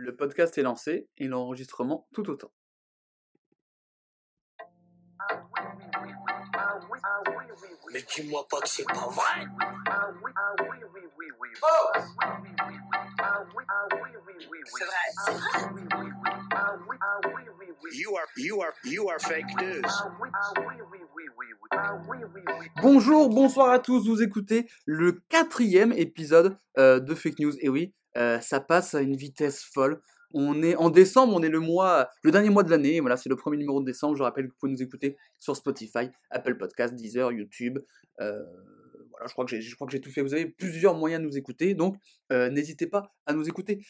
Le podcast est lancé et l'enregistrement tout autant. Mais dis-moi pas que c'est pas vrai. C'est vrai, c'est vrai. You are, you are, you are fake news. Bonjour, bonsoir à tous, vous écoutez le quatrième épisode euh, de Fake News. Et oui, euh, ça passe à une vitesse folle. On est en décembre, on est le mois, le dernier mois de l'année. Voilà, c'est le premier numéro de décembre. Je rappelle que vous pouvez nous écouter sur Spotify, Apple Podcast, Deezer, YouTube. Euh, voilà, je crois que j'ai, je crois que j'ai tout fait. Vous avez plusieurs moyens de nous écouter, donc euh, n'hésitez pas à nous écouter.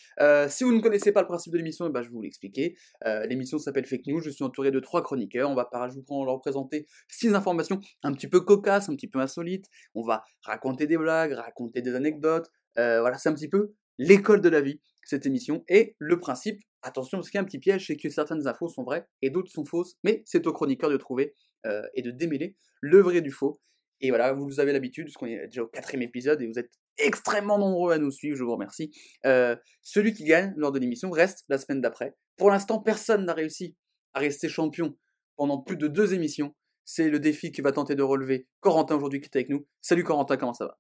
Si vous ne connaissez pas le principe de l'émission, eh ben, je vais vous l'expliquer. L'émission s'appelle Fake News. Je suis entouré de trois chroniqueurs. On va je vous leur présenter six informations un petit peu cocasses, un petit peu insolites. On va raconter des blagues, raconter des anecdotes. Voilà, c'est un petit peu l'école de la vie cette émission. Et le principe, attention, parce qu'il y a un petit piège, c'est que certaines infos sont vraies et d'autres sont fausses, mais c'est au chroniqueur de trouver euh, et de démêler le vrai du faux. Et voilà, vous avez l'habitude, parce qu'on est déjà au quatrième épisode et vous êtes extrêmement nombreux à nous suivre, je vous remercie. Euh, celui qui gagne lors de l'émission reste la semaine d'après. Pour l'instant, personne n'a réussi à rester champion pendant plus de deux émissions. C'est le défi que va tenter de relever Corentin aujourd'hui qui est avec nous. Salut Corentin, comment ça va?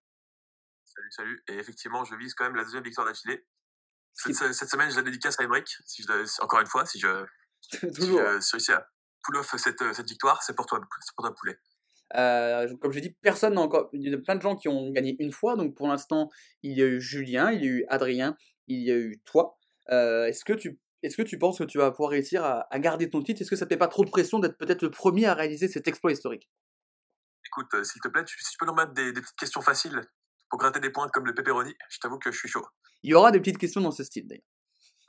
Salut, salut. Et effectivement, je vise quand même la deuxième victoire d'affilée. Cette, cette semaine, je la dédicace à Emmerich. Si je, encore une fois, si je, si Toujours. je, si je réussis à pull off cette, euh, cette victoire, c'est pour toi, c'est pour toi, poulet. Euh, comme j'ai dit, personne n'a encore. Il y a plein de gens qui ont gagné une fois. Donc pour l'instant, il y a eu Julien, il y a eu Adrien, il y a eu toi. Euh, est-ce que tu est-ce que tu penses que tu vas pouvoir réussir à, à garder ton titre? Est-ce que ça ne te fait pas trop de pression d'être peut-être le premier à réaliser cet exploit historique? Écoute, euh, s'il te plaît, tu, si tu peux nous mettre des, des petites questions faciles pour gratter des points comme le pepperoni, je t'avoue que je suis chaud. Il y aura des petites questions dans ce style d'ailleurs.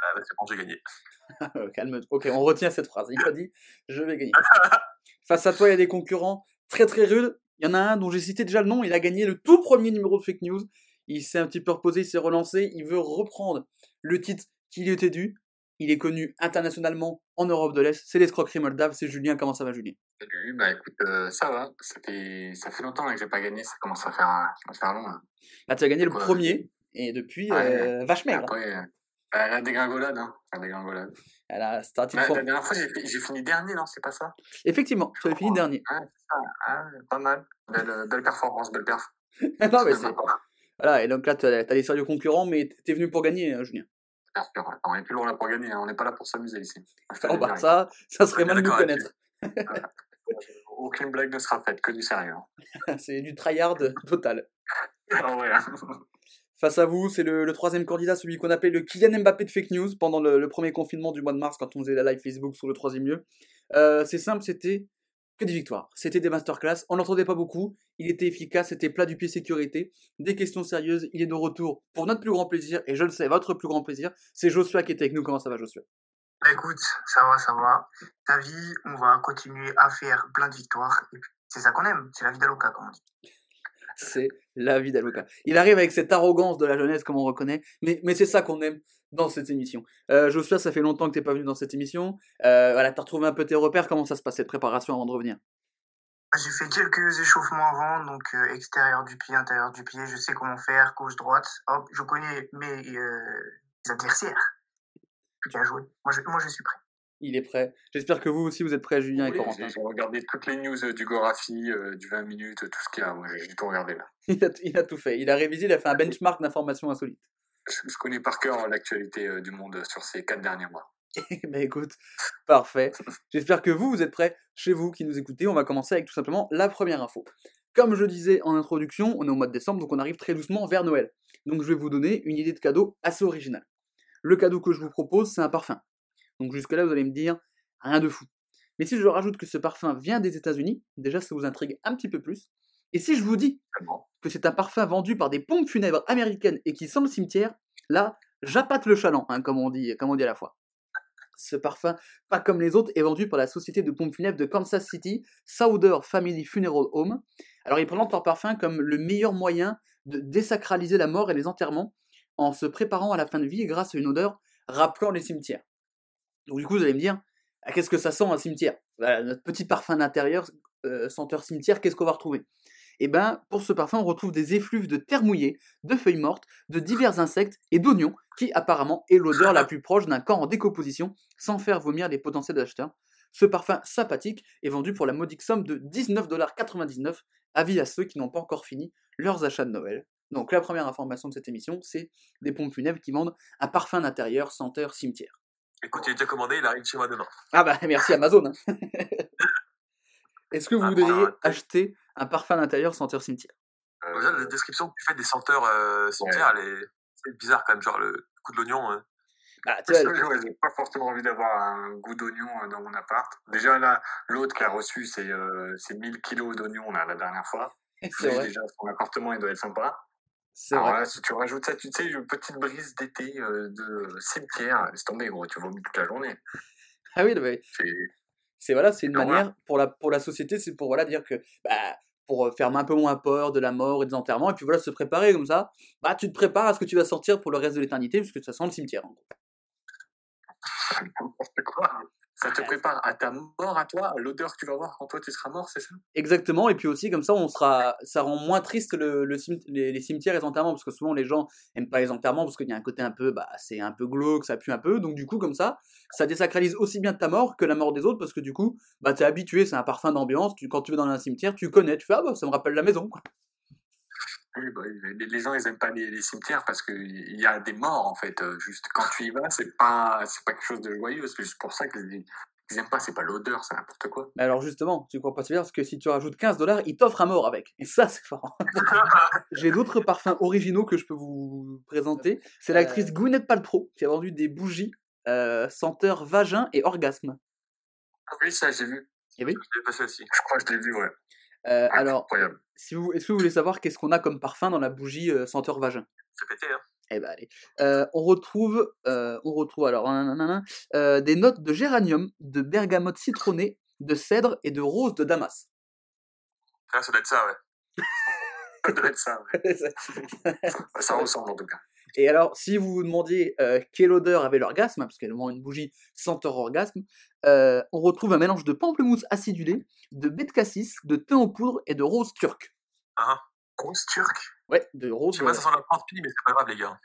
Ah, bah, c'est bon, j'ai gagné. Euh, Calme. Ok, on retient cette phrase. Il a dit Je vais gagner. Face à toi, il y a des concurrents très très rudes. Il y en a un dont j'ai cité déjà le nom. Il a gagné le tout premier numéro de Fake News. Il s'est un petit peu reposé, il s'est relancé. Il veut reprendre le titre qui lui était dû. Il est connu internationalement en Europe de l'Est. C'est l'escroquerie moldave. C'est Julien. Comment ça va, Julien? Salut, bah écoute, euh, ça va. Ça fait, ça fait longtemps là, que j'ai pas gagné, ça commence à faire, à faire long. Là. Là, tu as gagné le Quoi premier. Et depuis, Ouais. euh, vache maigre. Après, euh, bah, la dégringolade, hein. La dégringolade. Elle a starté fort. la dernière fois, j'ai fi- j'ai fini dernier, non C'est pas ça? Effectivement, tu avais fini dernier. Ouais, ça. Ah, pas mal. Belle, euh, belle performance, belle perf. non, mais c'est. Voilà, et donc là, tu as, des sérieux concurrents, mais t'es venu pour gagner, hein, Julien. On est plus loin là pour gagner, hein. on n'est pas là pour s'amuser ici. Oh, bah, ça, ça serait mal de nous connaître. Aucune blague ne sera faite, que du sérieux. hein. C'est du tryhard total. Ah ouais. Face à vous, c'est le, le troisième candidat, celui qu'on appelait le Kylian Mbappé de fake news pendant le, le premier confinement du mois de mars quand on faisait la live Facebook sur le troisième lieu. Euh, c'est simple, c'était que des victoires. C'était des masterclass. On n'entendait pas beaucoup. Il était efficace. C'était plat du pied sécurité. Des questions sérieuses. Il est de retour pour notre plus grand plaisir. Et je le sais, votre plus grand plaisir. C'est Joshua qui était avec nous. Comment ça va, Joshua? Bah, écoute, ça va, ça va. Ta vie, on va continuer à faire plein de victoires. Et puis, c'est ça qu'on aime. C'est la vie d'Aloca, comme on dit. C'est la vie d'Aloca. Il arrive avec cette arrogance de la jeunesse, comme on reconnaît, mais, mais c'est ça qu'on aime dans cette émission. Euh, Joshua, ça fait longtemps que t'es pas venu dans cette émission. Euh, voilà, t'as retrouvé un peu tes repères. Comment ça se passe cette préparation avant de revenir? Bah, J'ai fait quelques échauffements avant, donc euh, extérieur du pied, intérieur du pied. Je sais comment faire, gauche, droite. Hop, je connais mes euh, adversaires. Bien joué. Moi je, moi, je suis prêt. Il est prêt. J'espère que vous aussi vous êtes prêts, Julien et Corentin. J'ai regardé toutes les news euh, du Gorafi, euh, du 20 minutes, tout ce qu'il y a. Moi, j'ai j'ai tout regardé là. Il a, il a tout fait. Il a révisé, il a fait un benchmark d'informations insolites. Je, connais par cœur euh, l'actualité euh, du monde sur ces quatre derniers mois. bah écoute, parfait. J'espère que vous, vous êtes prêts chez vous qui nous écoutez. On va commencer avec tout simplement la première info. Comme je disais en introduction, on est au mois de décembre, donc on arrive très doucement vers Noël. Donc je vais vous donner une idée de cadeau assez originale. Le cadeau que je vous propose, c'est un parfum. Donc jusque-là, vous allez me dire, rien de fou. Mais si je rajoute que ce parfum vient des États-Unis, déjà ça vous intrigue un petit peu plus. Et si je vous dis que c'est un parfum vendu par des pompes funèbres américaines et qui sent le cimetière, là, j'appâte le chaland, hein, comme, on dit, comme on dit à la fois. Ce parfum, pas comme les autres, est vendu par la société de pompes funèbres de Kansas City, Sauder Family Funeral Home. Alors ils présentent leur parfum comme le meilleur moyen de désacraliser la mort et les enterrements en se préparant à la fin de vie grâce à une odeur rappelant les cimetières. Donc du coup, vous allez me dire, ah, qu'est-ce que ça sent un cimetière? Voilà, Notre petit parfum d'intérieur, euh, senteur cimetière, qu'est-ce qu'on va retrouver? Et ben, pour ce parfum, on retrouve des effluves de terre mouillée, de feuilles mortes, de divers insectes et d'oignons, qui apparemment est l'odeur la plus proche d'un corps en décomposition, sans faire vomir les potentiels acheteurs. Ce parfum sympathique est vendu pour la modique somme de 19,99$, avis à ceux qui n'ont pas encore fini leurs achats de Noël. Donc la première information de cette émission, c'est des pompes funèbres qui vendent un parfum d'intérieur senteur cimetière. Écoute, il est déjà commandé, il arrive chez moi demain. Ah bah merci Amazon. hein. Est-ce que vous Ah, voudriez acheter un parfum d'intérieur senteur cimetière? Déjà, la description que tu fais des senteurs euh, cimetières, elle est, c'est bizarre quand même, genre le coup de l'oignon. hein. bah, Parce que pas forcément envie d'avoir un goût d'oignon euh, dans mon appart. Déjà là, l'autre qui a reçu c'est euh, c'est 1000 kilos d'oignons la dernière fois. c'est vrai, déjà son appartement il doit être sympa. Alors vrai. là, si tu rajoutes ça, tu sais, une petite brise d'été euh, de cimetière, laisse tomber gros, tu vomis toute la journée. Ah oui, mais C'est voilà, c'est une Donc, manière pour la pour la société, c'est pour voilà dire que bah pour euh, faire un peu moins peur de la mort et des enterrements et puis voilà se préparer comme ça. Bah tu te prépares à ce que tu vas sortir pour le reste de l'éternité puisque ça sent le cimetière. en gros. Ça te prépare à ta mort à toi, à l'odeur que tu vas avoir quand toi tu seras mort, c'est ça? Exactement, et puis aussi comme ça, on sera, ça rend moins triste le, le cim- les, les cimetières et les enterrements, parce que souvent les gens aiment pas les enterrements parce qu'il y a un côté un peu, bah c'est un peu glauque, ça pue un peu, donc du coup comme ça, ça désacralise aussi bien ta mort que la mort des autres, parce que du coup, bah t'es habitué, c'est un parfum d'ambiance, tu, quand tu vas dans un cimetière, tu connais, tu fais ah bah ça me rappelle la maison, quoi. Oui, bah, oui, les, les gens ils aiment pas les, les cimetières parce qu'il y a des morts en fait. euh, Juste quand tu y vas, c'est pas c'est pas quelque chose de joyeux. C'est juste pour ça qu'ils ils aiment pas. C'est pas l'odeur, c'est n'importe quoi. Mais alors justement, tu crois pas si bien, parce que si tu rajoutes 15 dollars, ils t'offrent un mort avec, et ça c'est fort. J'ai d'autres parfums originaux que je peux vous présenter, c'est l'actrice Gwyneth Paltrow qui a vendu des bougies euh, senteur vagin et orgasme. Oui, ça j'ai vu. Je l'ai passé aussi. Je crois que je l'ai vu, ouais. Euh, alors, Incroyable. Si vous, est-ce que vous voulez savoir qu'est-ce qu'on a comme parfum dans la bougie euh, senteur vagin? C'est pété, hein. Eh ben allez. Euh, on retrouve, euh, on retrouve alors euh, des notes de géranium, de bergamote citronnée, de cèdre et de rose de Damas. Ah, ça doit être ça, ouais. Ça doit être ça. ouais. ça ressemble en tout cas. Et alors, si vous vous demandiez euh, quelle odeur avait l'orgasme, parce qu'elle vend une bougie senteur orgasme, euh, on retrouve un mélange de pamplemousse acidulé, de baie de cassis, de thym en poudre et de rose turque. Grosse turque? Ouais, de rose. Tu vois, euh, ça sent la plante mais c'est pas grave, les gars.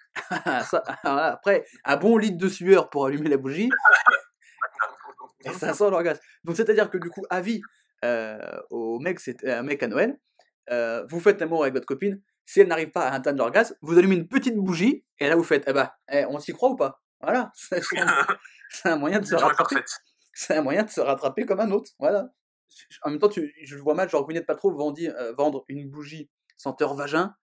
Ah, ça- là, après, un bon litre de sueur pour allumer la bougie, et ça sent l'orgasme. Donc c'est-à-dire que du coup, avis euh, au mec, c'est un mec à Noël, vous faites l'amour avec votre copine, si elle n'arrive pas à atteindre l'orgasme, vous allumez une petite bougie, et là vous faites, eh ben, eh, on s'y croit ou pas? Voilà, c'est un moyen de se rattraper. C'est un moyen de se rattraper comme un autre. Voilà. En même temps, tu, je le vois mal, genre Gwyneth Paltrow vendi- euh, vendre une bougie senteur vagin,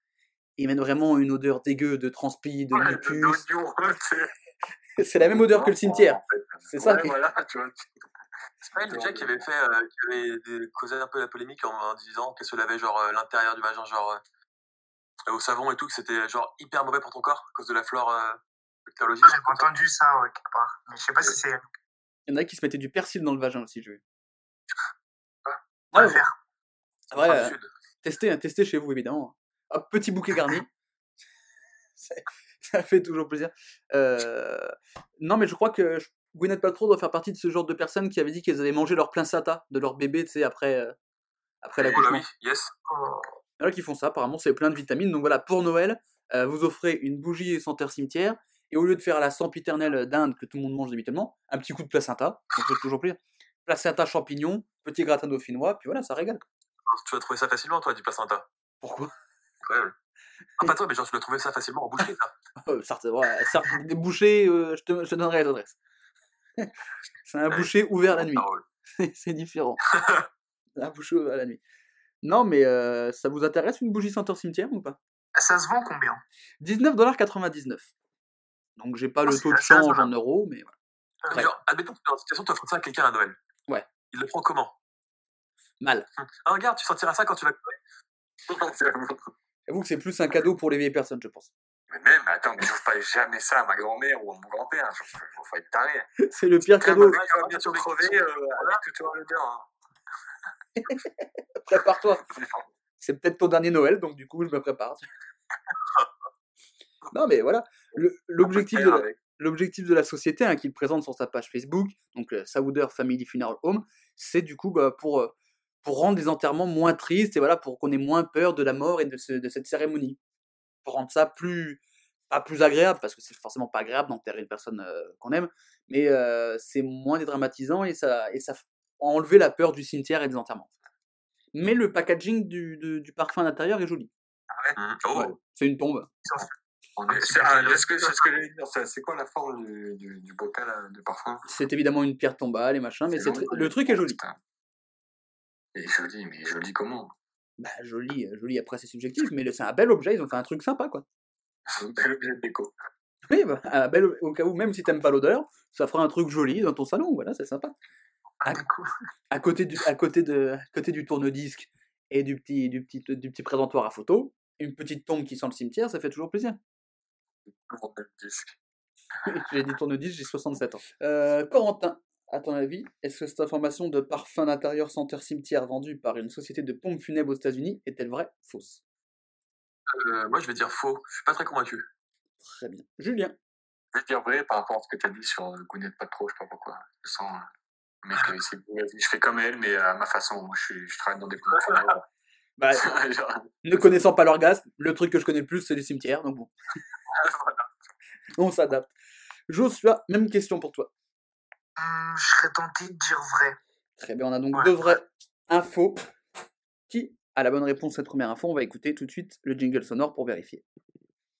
et mène vraiment une odeur dégueu de transpi, de Ouais, mucus. c'est- la même odeur que le cimetière. En fait. C'est ça Ouais, qui- voilà, tu vois. C'est pas elle déjà qui avait fait, euh, qui avait causé un peu la polémique en, en disant qu'elle se lavait genre euh, l'intérieur du vagin genre euh, au savon et tout, que c'était genre hyper mauvais pour ton corps à cause de la flore euh, bactériologique. J'ai entendu ça, ouais, quelque part. Mais je sais pas si c'est. Il y en a qui se mettaient du persil dans le vagin aussi, j'ai vu. On va Ah, le faire. ouais, le euh, testez, hein, testez chez vous, évidemment. Hop, petit bouquet garni. Ça fait toujours plaisir. Euh, Non, mais je crois que je- Gwyneth Paltrow doit faire partie de ce genre de personnes qui avaient dit qu'elles allaient manger leur placenta de leur bébé, tu sais, après, euh, après Oh là l'accouchement. oui, yes. Oh, Il y en a qui font ça, apparemment, c'est plein de vitamines. Donc voilà, pour Noël, euh, vous offrez une bougie senteur cimetière, et au lieu de faire la sempiternelle d'Inde que tout le monde mange habituellement, un petit coup de placenta, ça fait toujours plaisir. Placenta champignon, petit gratin dauphinois, puis voilà, ça régale. Tu vas trouver ça facilement, toi, du placenta. Pourquoi? Incroyable. Non, pas toi, mais genre, tu vas trouver ça facilement en boucherie, ça. Euh, certes, ouais, certes, des bouchées, euh, je, te, je te donnerai l'adresse. c'est un boucher ouvert la nuit. C'est- différent. Un boucher ouvert la nuit. Non, mais euh, ça vous intéresse une bougie senteur cimetière ou pas? Ça se vend combien? 19,99$. Donc j'ai pas Ah, le taux de change en euros, mais voilà. Euh, Ouais. Genre, admettons que dans une situation, tu offres ça à quelqu'un à Noël. Ouais. Il le prend comment? Mal. Ah, regarde, tu sentiras ça quand tu vas. J'avoue que c'est plus un cadeau pour les vieilles personnes, je pense. Mais même, attends, mais j'offre pas jamais ça à ma grand-mère ou à mon grand-père. Je faut être taré. C'est le pire cadeau. va bientôt crever, euh, avec l'odeur. Prépare-toi. C'est peut-être ton dernier Noël, donc du coup, je me prépare. non, mais voilà. L'objectif de, la- Avec. l'objectif de la société hein, qu'il présente sur sa page Facebook, donc euh, Family Funeral Home, c'est du coup bah, pour euh, pour rendre les enterrements moins tristes et voilà, pour qu'on ait moins peur de la mort et de, ce- de cette cérémonie. Pour rendre ça plus, pas plus agréable, parce que c'est forcément pas agréable d'enterrer une personne euh, qu'on aime, mais euh, c'est moins dédramatisant et ça, et ça enlever la peur du cimetière et des enterrements. Mais le packaging du, de- du parfum à l'intérieur est joli. Mhm. Oh, Ouais, c'est une tombe. C'est ah, est-ce que- c'est ce que j'allais dire. C'est c'est quoi la forme du, du, du bocal euh, de parfum? C'est évidemment une pierre tombale et machin, mais C'est le truc est joli. Et joli, mais joli comment? Bah, joli, euh, joli après c'est subjectif, mais c'est un bel objet, ils ont fait un truc sympa quoi. C'est un bel objet de déco. Oui, bah, un bel, au cas où, même si t'aimes pas l'odeur, ça fera un truc joli dans ton salon, voilà, c'est sympa. À côté du, à côté de, à côté du tourne-disque et du petit, du, petit, du petit présentoir à photo, une petite tombe qui sent le cimetière, ça fait toujours plaisir. J'ai dit tourne-disque, j'ai 67 ans. Euh, Corentin, à ton avis, est-ce que cette information de parfum d'intérieur senteur cimetière vendue par une société de pompes funèbres aux États-Unis est-elle vraie Fausse? euh, moi, je vais dire faux. Je suis pas très convaincu. Très bien. Julien, Je vais dire vrai par rapport à ce que tu as dit sur euh, Gwyneth Paltrow, je sais pas pourquoi. Je sens mec, euh, je fais comme elle, mais à ma façon. Moi, je, travaille dans des funèbres. bah, Genre, ne connaissant pas l'orgasme, le truc que je connais le plus, c'est les cimetières, donc bon. On s'adapte. Joshua, même question pour toi. hum, je serais tenté de dire vrai. Très bien, on a donc Ouais. deux vraies infos. Qui a la bonne réponse à cette première info? On va écouter tout de suite le jingle sonore pour vérifier.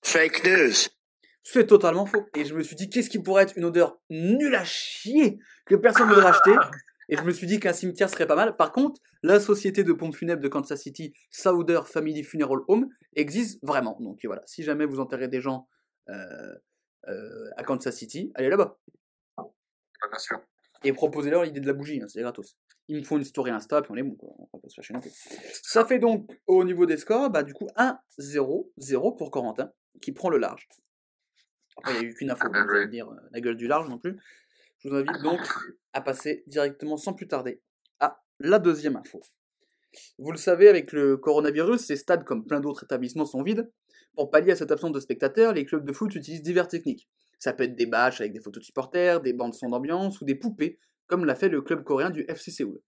Fake news. C'est totalement faux. Et je me suis dit, qu'est-ce qui pourrait être une odeur nulle à chier que personne ne voudrait acheter? Et je me suis dit qu'un cimetière serait pas mal. Par contre, la société de pompes funèbres de Kansas City, Sauder Family Funeral Home, existe vraiment. Donc voilà, si jamais vous enterrez des gens euh, euh, à Kansas City, allez là-bas. bien sûr. Et proposez-leur l'idée de la bougie, hein, c'est gratos. Ils me font une story Insta, puis on est bon, quoi. on va pas se fâcher non plus. Ça fait donc, au niveau des scores, bah, du coup, 1-0-0 pour Corentin, qui prend le large. Après, il n'y a eu qu'une info, Ah, bien vous allez dire euh, la gueule du large non plus. Je vous invite donc à passer directement, sans plus tarder, à la deuxième info. Vous le savez, avec le coronavirus, ces stades, comme plein d'autres établissements, sont vides. Pour pallier à cette absence de spectateurs, les clubs de foot utilisent diverses techniques. Ça peut être des bâches avec des photos de supporters, des bandes son d'ambiance ou des poupées, comme l'a fait le club coréen du FC Séoul.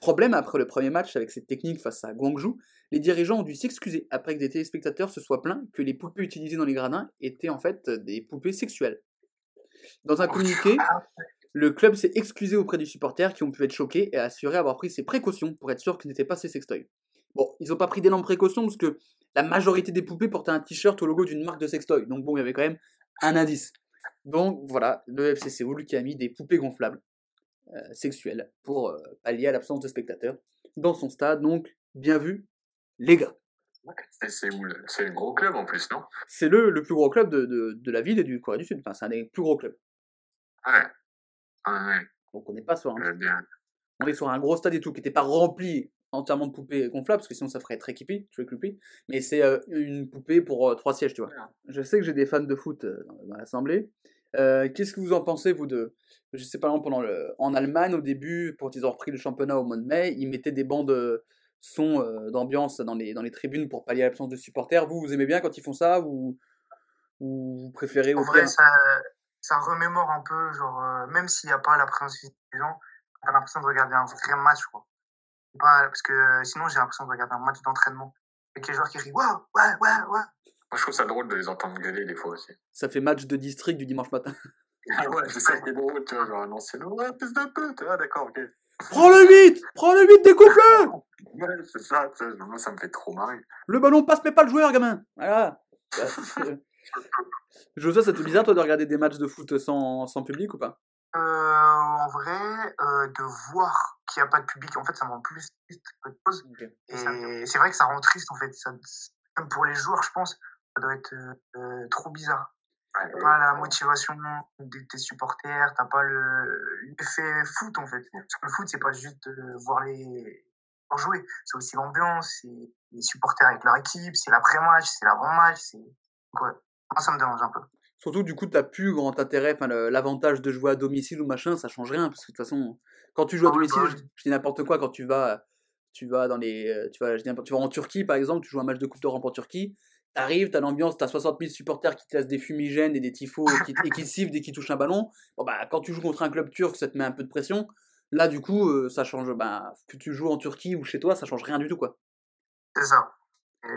Problème, après le premier match avec cette technique face à Gwangju, les dirigeants ont dû s'excuser après que des téléspectateurs se soient plaints que les poupées utilisées dans les gradins étaient en fait des poupées sexuelles. Dans un communiqué, le club s'est excusé auprès des supporters qui ont pu être choqués et a assuré avoir pris ses précautions pour être sûr que ce n'était pas ces sextoys. Bon, ils n'ont pas pris d'énormes précautions parce que la majorité des poupées portaient un t-shirt au logo d'une marque de sextoy. Donc bon, il y avait quand même un indice. Donc voilà, le FC Séoul qui a mis des poupées gonflables euh, sexuelles pour euh, pallier à l'absence de spectateurs dans son stade. Donc bien vu, les gars. C'est le- gros club en plus, non? C'est le, le plus gros club de, de, de la ville et du Corée du Sud. Enfin, c'est un des plus gros clubs. Ouais. Ouais, ouais. Donc on n'est pas sur un bien. on est sur un gros stade et tout qui n'était pas rempli entièrement de poupées gonflables parce que sinon ça ferait très creepy, très creepy. Mais c'est euh, une poupée pour euh, trois sièges, tu vois. Je sais que j'ai des fans de foot euh, dans l'assemblée. Euh, Qu'est-ce que vous en pensez, vous, de. Je sais pas, pendant le, en Allemagne, au début, quand ils ont repris le championnat au mois de mai, ils mettaient des bandes euh, son euh, d'ambiance dans les, dans les tribunes pour pallier l'absence de supporters. Vous, vous aimez bien quand ils font ça ou, ou vous préférez En vrai, ça, ça remémore un peu, genre, euh, même s'il n'y a pas la présence physique des gens, t'as l'impression de regarder un vrai match, quoi. Pas, parce que euh, sinon, j'ai l'impression de regarder un match d'entraînement. Avec les joueurs qui rient, waouh, ouais, ouais, ouais. Moi, je trouve ça drôle de les entendre gueuler des fois aussi. Ça fait match de district du dimanche matin. Ah ouais, c'est ça qui est drôle, tu vois, genre un ancien. Ouais, pisse de pute, ah d'accord, ok. Prends le 8 Prends le 8, découpe-le Ouais, c'est ça, tu vois, moi ça me fait trop marrer. Le ballon passe, mais pas le joueur, gamin. Voilà. José, ça te bizarre, toi, de regarder des matchs de foot sans, sans public ou pas? Euh, en vrai, euh, de voir qu'il n'y a pas de public, en fait, ça me rend plus triste qu'autre chose. Et c'est vrai que ça rend triste, en fait. Ça, même pour les joueurs, je pense, ça doit être euh, euh, trop bizarre. Ouais, T'as pas la motivation de tes supporters, t'as pas le l'effet foot, en fait. Parce que le foot, c'est pas juste euh, voir les voir jouer, c'est aussi l'ambiance, c'est les supporters avec leur équipe, c'est l'après-match, c'est l'avant-match, c'est... Donc, ouais, moi, ça me dérange un peu. Surtout, du coup, t'as plus grand intérêt, enfin, l'avantage de jouer à domicile ou machin, ça change rien, parce que de toute façon, quand tu joues à Ah oui, domicile, bah je, dis n'importe quoi, quand tu vas, tu vas dans les, tu vas, je dis tu vas en Turquie, par exemple, tu joues un match de Coupe d'Europe en Turquie, t'arrives, t'as l'ambiance, t'as 60 000 supporters qui te laissent des fumigènes et des tifos et qui, et qui sifflent dès qu'ils touchent un ballon. Bon, bah, quand tu joues contre un club turc, ça te met un peu de pression. Là, du coup, euh, ça change. Bah, que tu joues en Turquie ou chez toi, ça change rien du tout, quoi. C'est ça.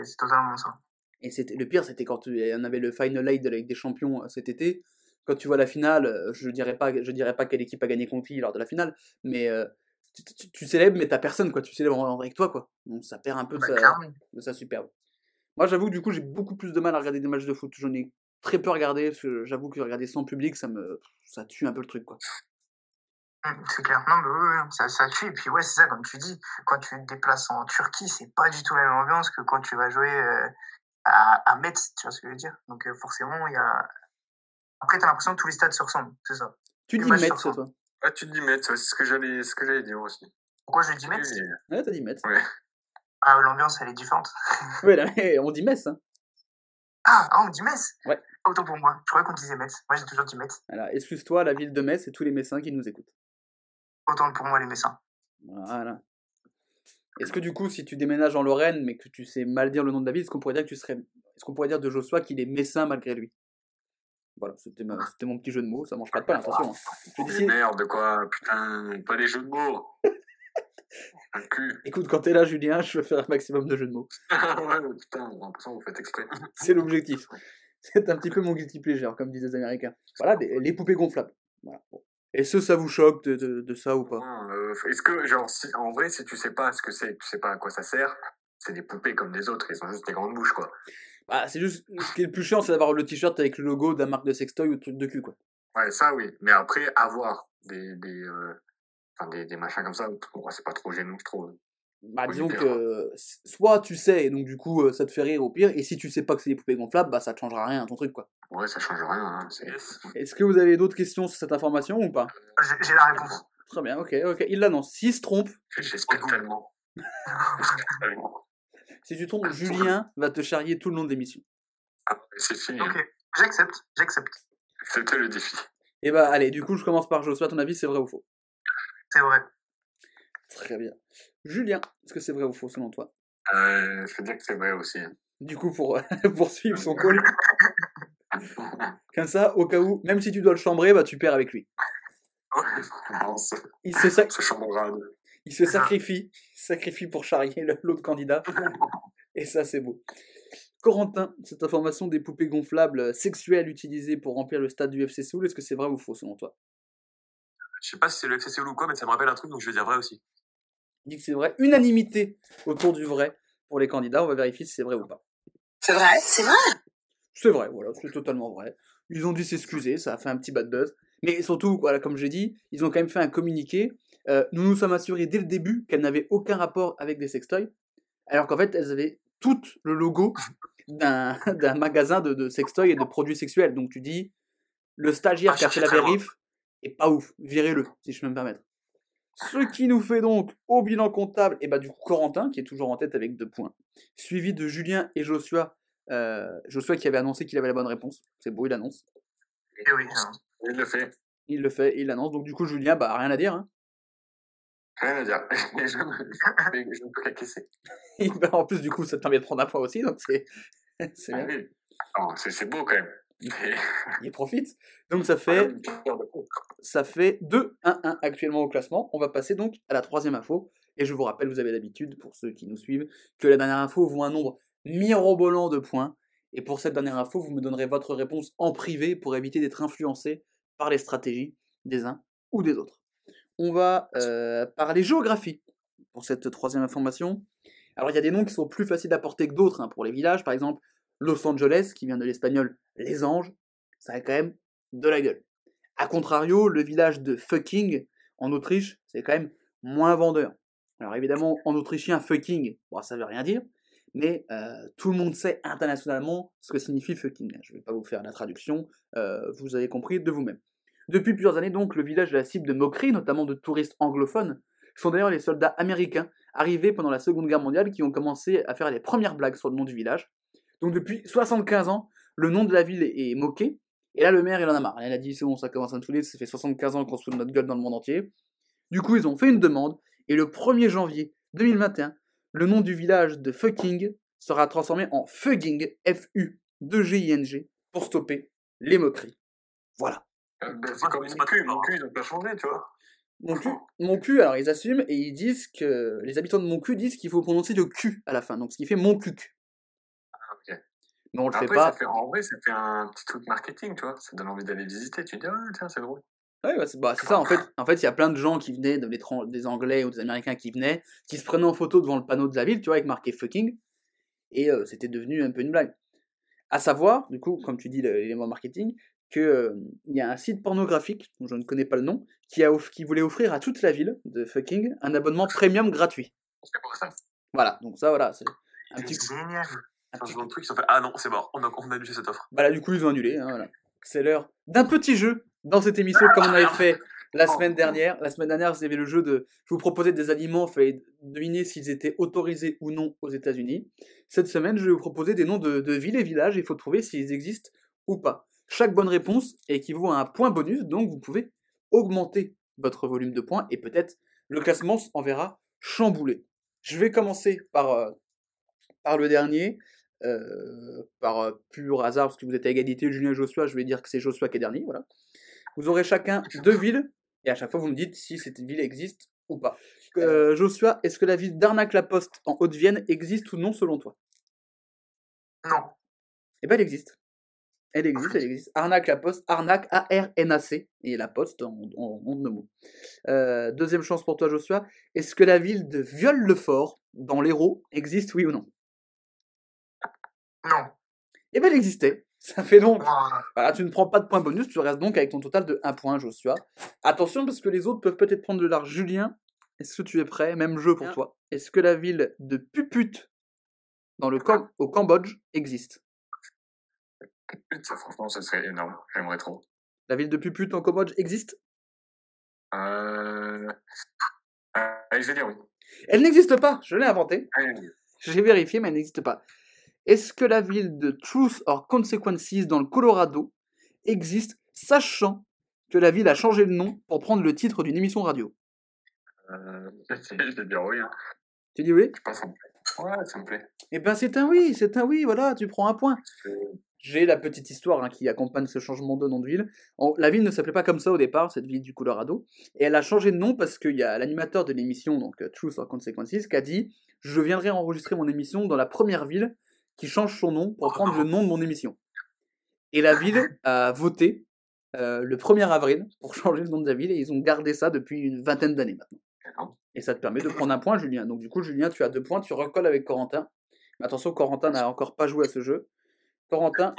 C'est totalement ça. Et c'était le pire, c'était quand tu, on avait le Final Eight de la Ligue des Champions euh, cet été. Quand tu vois la finale, euh, je dirais pas, je dirais pas quelle équipe a gagné qui lors de la finale, mais euh, tu, tu- tu célèbres, mais t'as personne, quoi. Tu célèbres en- avec toi, quoi. Donc ça perd un peu de Bah, sa, de sa superbe. Moi, j'avoue, que du coup, j'ai beaucoup plus de mal à regarder des matchs de foot. J'en ai très peu regardé, parce que j'avoue que regarder sans public, ça me, ça tue un peu le truc, quoi. C'est clair. Non, mais oui, oui, ça, ça tue. Et puis, ouais, c'est ça, comme tu dis, quand tu te déplaces en Turquie, c'est pas du tout la même ambiance que quand tu vas jouer euh, à, à Metz, tu vois ce que je veux dire? Donc, euh, forcément, il y a. Après, t'as l'impression que tous les stades se ressemblent, c'est ça. Tu Le dis Metz, toi. Ah, tu te dis Metz, ouais, c'est ce que j'allais, ce que j'allais dire aussi. Pourquoi je dis Metz? Ouais, t'as dit Metz. Ah, l'ambiance, elle est différente. Là, on dit Metz, hein. Ah, ah, on dit Metz? Ouais. Autant pour moi. Je croyais qu'on disait Metz. Moi, j'ai toujours dit Metz. Alors, excuse-toi, la ville de Metz et tous les Messins qui nous écoutent. Autant pour moi, les Messins. Voilà. Est-ce que du coup, si tu déménages en Lorraine, mais que tu sais mal dire le nom de la ville, est-ce qu'on pourrait dire que tu serais, est-ce qu'on pourrait dire de Joshua qu'il est messin malgré lui? Voilà, c'était, ma- mon petit jeu de mots. Ça mange pas de pain, attention. hein. Je dis Mais si- merde, quoi, putain, pas des jeux de mots. Un cul. Écoute, quand t'es là, Julien, je vais faire un maximum de jeux de mots. ouais, mais putain, j'ai l'impression que vous faites exprès. C'est l'objectif. C'est un petit peu mon guilty pleasure, comme disent les Américains. Voilà, des- les poupées gonflables. Voilà. Bon. Est-ce que ça vous choque de, de- de ça ou pas? Euh, Est-ce que, genre, si, en vrai, si tu sais pas ce que c'est, tu sais pas à quoi ça sert, c'est des poupées comme des autres, ils ont juste des grandes bouches, quoi. bah, C'est juste, ce qui est le plus chiant, c'est d'avoir le t-shirt avec le logo d'un marque de sextoy ou de truc de cul, quoi. Ouais, ça, oui. Mais après, avoir des, des, euh, enfin, des, des machins comme ça, bon, c'est pas trop gênant, je trouve. Bah, disons que euh, s- soit tu sais, et donc du coup euh, ça te fait rire au pire, et si tu sais pas que c'est des poupées gonflables, bah ça te changera rien à ton truc quoi. Ouais, ça change rien, hein. Est-ce que vous avez d'autres questions sur cette information ou pas? J'ai j'ai la réponse. Très bien, ok, ok. Il l'annonce. S'il se trompe, J'espère tellement. Si tu trompes, Julien va te charrier tout le long de l'émission. Ah, c'est fini. Ok, j'accepte, j'accepte. C'était le défi. Et bah allez, du coup je commence par Joshua, à ton avis c'est vrai ou faux? C'est vrai. Très bien. Julien, est-ce que c'est vrai ou faux selon toi? Euh, je veux dire que c'est vrai aussi. Du coup pour poursuivre son call, comme ça, au cas où, même si tu dois le chambrer, bah tu perds avec lui. Non, Il se, sac- il se sacrifie, il se sacrifie pour charrier l'autre candidat. Et ça, c'est beau. Corentin, cette information des poupées gonflables sexuelles utilisées pour remplir le stade du FC Séoul, est-ce que c'est vrai ou faux selon toi? Je sais pas si c'est le FC Séoul ou quoi, mais ça me rappelle un truc, donc je vais dire vrai aussi. Il dit que c'est vrai. Unanimité autour du vrai pour les candidats. On va vérifier si c'est vrai ou pas. C'est vrai, c'est vrai. C'est vrai, voilà, c'est totalement vrai. Ils ont dû s'excuser, ça a fait un petit bad buzz. Mais surtout, voilà, comme j'ai dit, ils ont quand même fait un communiqué. Euh, nous nous sommes assurés dès le début qu'elles n'avaient aucun rapport avec des sextoys, alors qu'en fait, elles avaient tout le logo d'un d'un magasin de, de sextoys et de produits sexuels. Donc tu dis, le stagiaire Ah, qui a fait la vérif est pas ouf, virez-le, si je peux me permettre. Ce qui nous fait donc au bilan comptable, et bah du coup Corentin, qui est toujours en tête avec deux points, suivi de Julien et Joshua. Euh, Joshua qui avait annoncé qu'il avait la bonne réponse. C'est beau, il annonce. Et oui, hein. Il le fait. Il le fait, il l'annonce. Donc du coup Julien, bah rien à dire. Hein. Rien à dire. je, je ne peux qu'acquiescer. Bah, en plus du coup ça te permet de prendre un point aussi, donc c'est c'est Ah oui. C'est beau quand même. Il profite. Donc ça fait ça fait 2-1-1 actuellement au classement. On va passer donc à la troisième info. Et je vous rappelle, vous avez l'habitude, pour ceux qui nous suivent, que la dernière info vaut un nombre mirobolant de points. Et pour cette dernière info, vous me donnerez votre réponse en privé pour éviter d'être influencé par les stratégies des uns ou des autres. On va euh, parler géographie pour cette troisième information. Alors il y a des noms qui sont plus faciles à porter que d'autres hein, pour les villages. Par exemple, Los Angeles, qui vient de l'espagnol les anges, ça a quand même de la gueule. A contrario, le village de fucking en Autriche, c'est quand même moins vendeur. Alors évidemment, en autrichien, fucking, bon, ça veut rien dire, mais euh, tout le monde sait internationalement ce que signifie fucking. Je ne vais pas vous faire la traduction, euh, vous avez compris de vous-même. Depuis plusieurs années donc, le village est la cible de moqueries, notamment de touristes anglophones, sont d'ailleurs les soldats américains arrivés pendant la Seconde Guerre mondiale qui ont commencé à faire les premières blagues sur le nom du village. Donc depuis 75 ans, le nom de la ville est moqué, et là, le maire, il en a marre. Il a dit, c'est bon, ça commence à me saouler, ça fait 75 ans qu'on se fout de notre gueule dans le monde entier. Du coup, ils ont fait une demande, et le 1er janvier 2021, le nom du village de Fucking sera transformé en Fugging, F-U-2-G-I-N-G, pour stopper les moqueries. Voilà. Euh, ben, Ouais, c'est comme mon pas cul, mon cul, ils ont pas changé, tu vois. Mon cul, mon cul, alors ils assument et ils disent que les habitants de mon cul disent qu'il faut prononcer le cul à la fin, donc ce qui fait mon cuc. Mais on le fait Après, pas. ça fait, en vrai, ça fait un petit truc marketing, tu vois. Ça donne envie d'aller visiter. Tu te dis, ah, tiens, c'est drôle. Ouais, bah, c'est bah, c'est ça, en fait, en fait, il y a plein de gens qui venaient, de des Anglais ou des Américains qui venaient, qui se prenaient en photo devant le panneau de la ville, tu vois, avec marqué fucking, et euh, c'était devenu un peu une blague. À savoir, du coup, comme tu dis, l'élément marketing, qu'il y a un site pornographique, dont je ne connais pas le nom, qui, a qui voulait offrir à toute la ville de fucking un abonnement premium gratuit. C'est pour ça. Voilà, donc ça, voilà, c'est un petit C'est génial. Un truc, ils ont fait Ah non, c'est mort, on a, on a annulé cette offre. Bah là, du coup, ils ont annulé. hein, voilà. C'est l'heure d'un petit jeu dans cette émission, comme on avait fait la semaine dernière. La semaine dernière, vous avez le jeu de. Je vous proposais des aliments, il fallait deviner s'ils étaient autorisés ou non aux États-Unis. Cette semaine, je vais vous proposer des noms de, de villes et villages. Il faut trouver s'ils existent ou pas. Chaque bonne réponse équivaut à un point bonus, donc vous pouvez augmenter votre volume de points et peut-être le classement s'enverra chamboulé. Je vais commencer par, euh, par le dernier euh, par euh, pur hasard, parce que vous êtes à égalité, Julien et Joshua, je vais dire que c'est Joshua qui est dernier, voilà. Vous aurez chacun deux villes, et à chaque fois vous me dites si cette ville existe ou pas. Euh, Joshua, est-ce que la ville d'Arnac-la-Poste en Haute-Vienne existe ou non selon toi? Non. Eh ben elle existe. Elle existe, elle existe. Arnac-la-Poste, Arnac, A-R-N-A-C, et la Poste en, en, en deux mots. Euh, deuxième chance pour toi Joshua, est-ce que la ville de Viol-le-Fort, dans l'Hérault, existe oui ou non? Non. Eh ben elle existait. Ça fait donc Voilà. Voilà, tu ne prends pas de points bonus, tu restes donc avec ton total de 1 point, Joshua. Attention, parce que les autres peuvent peut-être prendre de l'art. Julien, est-ce que tu es prêt? Même jeu pour Bien. toi. Est-ce que la ville de Puput, dans le Cam- au Cambodge, existe? Ça, franchement, ça serait énorme. J'aimerais trop. La ville de Puput en Cambodge existe? Euh... euh, allez, je vais dire oui. Elle n'existe pas, je l'ai inventée. J'ai vérifié, mais elle n'existe pas. Est-ce que la ville de Truth or Consequences dans le Colorado existe, sachant que la ville a changé de nom pour prendre le titre d'une émission radio? Euh, je vais dire oui. Hein. Tu dis oui? Je me plaît. Ouais, ça me plaît. Eh ben c'est un oui, c'est un oui, voilà, tu prends un point. J'ai la petite histoire hein, qui accompagne ce changement de nom de ville. En- la ville ne s'appelait pas comme ça au départ, cette ville du Colorado, et elle a changé de nom parce qu'il y a l'animateur de l'émission, donc euh, Truth or Consequences, qui a dit Je viendrai enregistrer mon émission dans la première ville qui change son nom pour prendre le nom de mon émission. Et la ville a voté euh, le 1er avril pour changer le nom de la ville, et ils ont gardé ça depuis une vingtaine d'années maintenant. Et ça te permet de prendre un point, Julien. Donc du coup, Julien, tu as deux points, tu recolles avec Corentin. Mais attention, Corentin n'a encore pas joué à ce jeu. Corentin,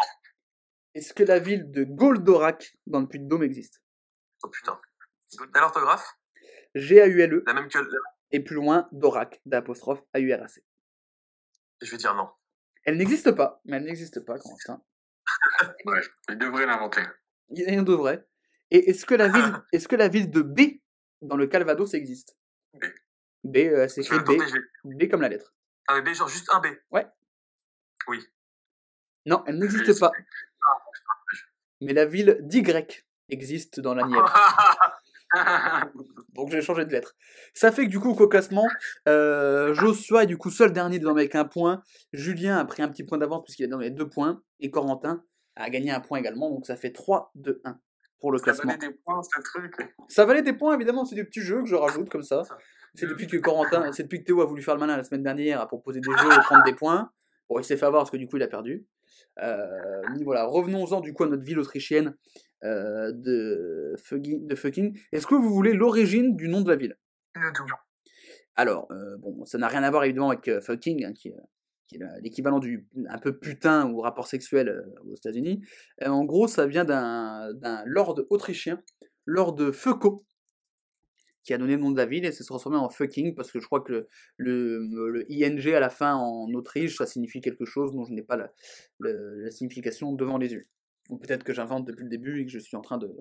est-ce que la ville de Goldorak, dans le Puy-de-Dôme, existe? Oh putain. T'as l'orthographe? G-A-U-L-E, La même que. et plus loin, Dorak, d'apostrophe A-U-R-A-C. Je vais dire non. Elle n'existe pas, mais elle n'existe pas, Corentin. Ouais, il devrait l'inventer. Il y en a de vrai. Et est-ce que, la ville, est-ce que la ville de B, dans le Calvados, existe? B. B, euh, c'est écrit B, B comme la lettre. Ah, mais B, genre juste un B. Non, elle n'existe pas. Mais la ville d'Y existe dans la Nièvre. Donc j'ai changé de lettre. Ça fait que du coup, qu'au classement, euh, Joshua est du coup seul dernier devant avec un point. Julien a pris un petit point d'avance puisqu'il est dans les deux points. Et Corentin a gagné un point également. Donc ça fait 3, 2, 1 pour le Ça classement. valait des points, ce truc. Ça valait des points évidemment, c'est des petits jeux que je rajoute comme ça. C'est depuis que Corentin, c'est depuis que Théo a voulu faire le malin la semaine dernière à proposer des jeux et prendre des points. Bon, il s'est fait avoir parce que du coup il a perdu. Euh, mais voilà, revenons-en du coup à notre ville autrichienne euh, de, fucking, de fucking. Est-ce que vous voulez l'origine du nom de la ville? Le. Alors, euh, bon, ça n'a rien à voir évidemment avec euh, fucking, hein, qui, est- qui est la- l'équivalent du un peu putain ou rapport sexuel aux États-Unis. En gros, ça vient d'un lord autrichien, Lord Feuco, qui a donné le nom de la ville et s'est transformé en fucking parce que je crois que le, le, le ing à la fin en Autriche, ça signifie quelque chose dont je n'ai pas la signification devant les yeux. Ou peut-être que j'invente depuis le début et que je suis en train de,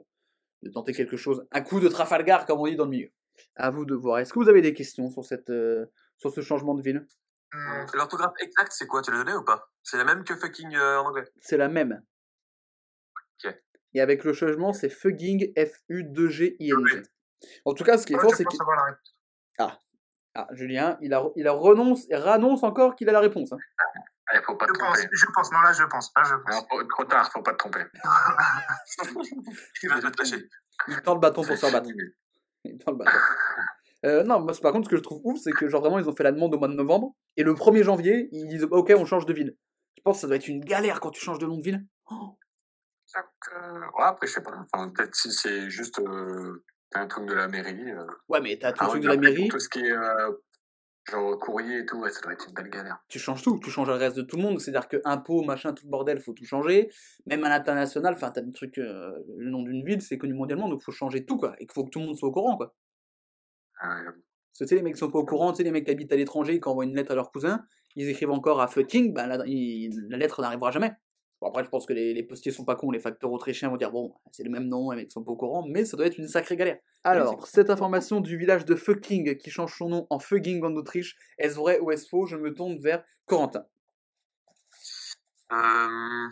de tenter quelque chose. Un coup de Trafalgar, comme on dit dans le milieu. À vous de voir. Est-ce que vous avez des questions sur, cette, euh, sur ce changement de ville? Non. L'orthographe exacte, c'est quoi? Tu l'as donné ou pas? C'est la même que fucking euh, en anglais? C'est la même. Ok. Et avec le changement, c'est fugging, F-U-2-G-I-N-G. En tout cas, ce qui est fort, c'est que. réponse. Ah, Julien, il a, il a renonce, il rannonce encore qu'il a la réponse. hein. Il faut pas te Je pense, tromper. je pense. Non, là, je pense. Là, je pense. Non, faut- trop tard, faut pas te tromper. Il va te lâcher. Il tend le bâton pour se rebattre. Dans le bâtard. Euh, non, moi, par contre, ce que je trouve ouf, c'est que genre vraiment, ils ont fait la demande au mois de novembre, et le 1er janvier, ils disent Ok, on change de ville. Je pense que ça doit être une galère quand tu changes de nom de ville. Oh, Donc, euh, ouais, après, je sais pas. Enfin, peut-être si c'est juste euh, un truc de la mairie. euh. Ouais, mais t'as tout Ah le truc de la mairie, Tout ce qui est euh, genre courrier et tout, ouais, ça doit être une belle galère. tu changes tout, tu changes le reste de tout le monde, c'est-à-dire que impôts, machin, tout le bordel, faut tout changer. Même à l'international, enfin, t'as des trucs, euh, le nom d'une ville, c'est connu mondialement, donc faut changer tout, quoi, et qu'il faut que tout le monde soit au courant, quoi. Euh, Parce que tu sais, les mecs qui sont pas au courant, tu sais, les mecs qui habitent à l'étranger, qui envoient une lettre à leur cousin, ils écrivent encore à fucking, bah, la, il- la lettre n'arrivera jamais. Bon, après, je pense que les, les postiers sont pas cons, les facteurs autrichiens vont dire, bon, c'est le même nom, les mecs sont pas au courant, mais ça doit être une sacrée galère. Alors, cette information du village de Fucking qui change son nom en Fugging en Autriche, est-ce vrai ou est-ce faux? Je me tourne vers Corentin. Euh...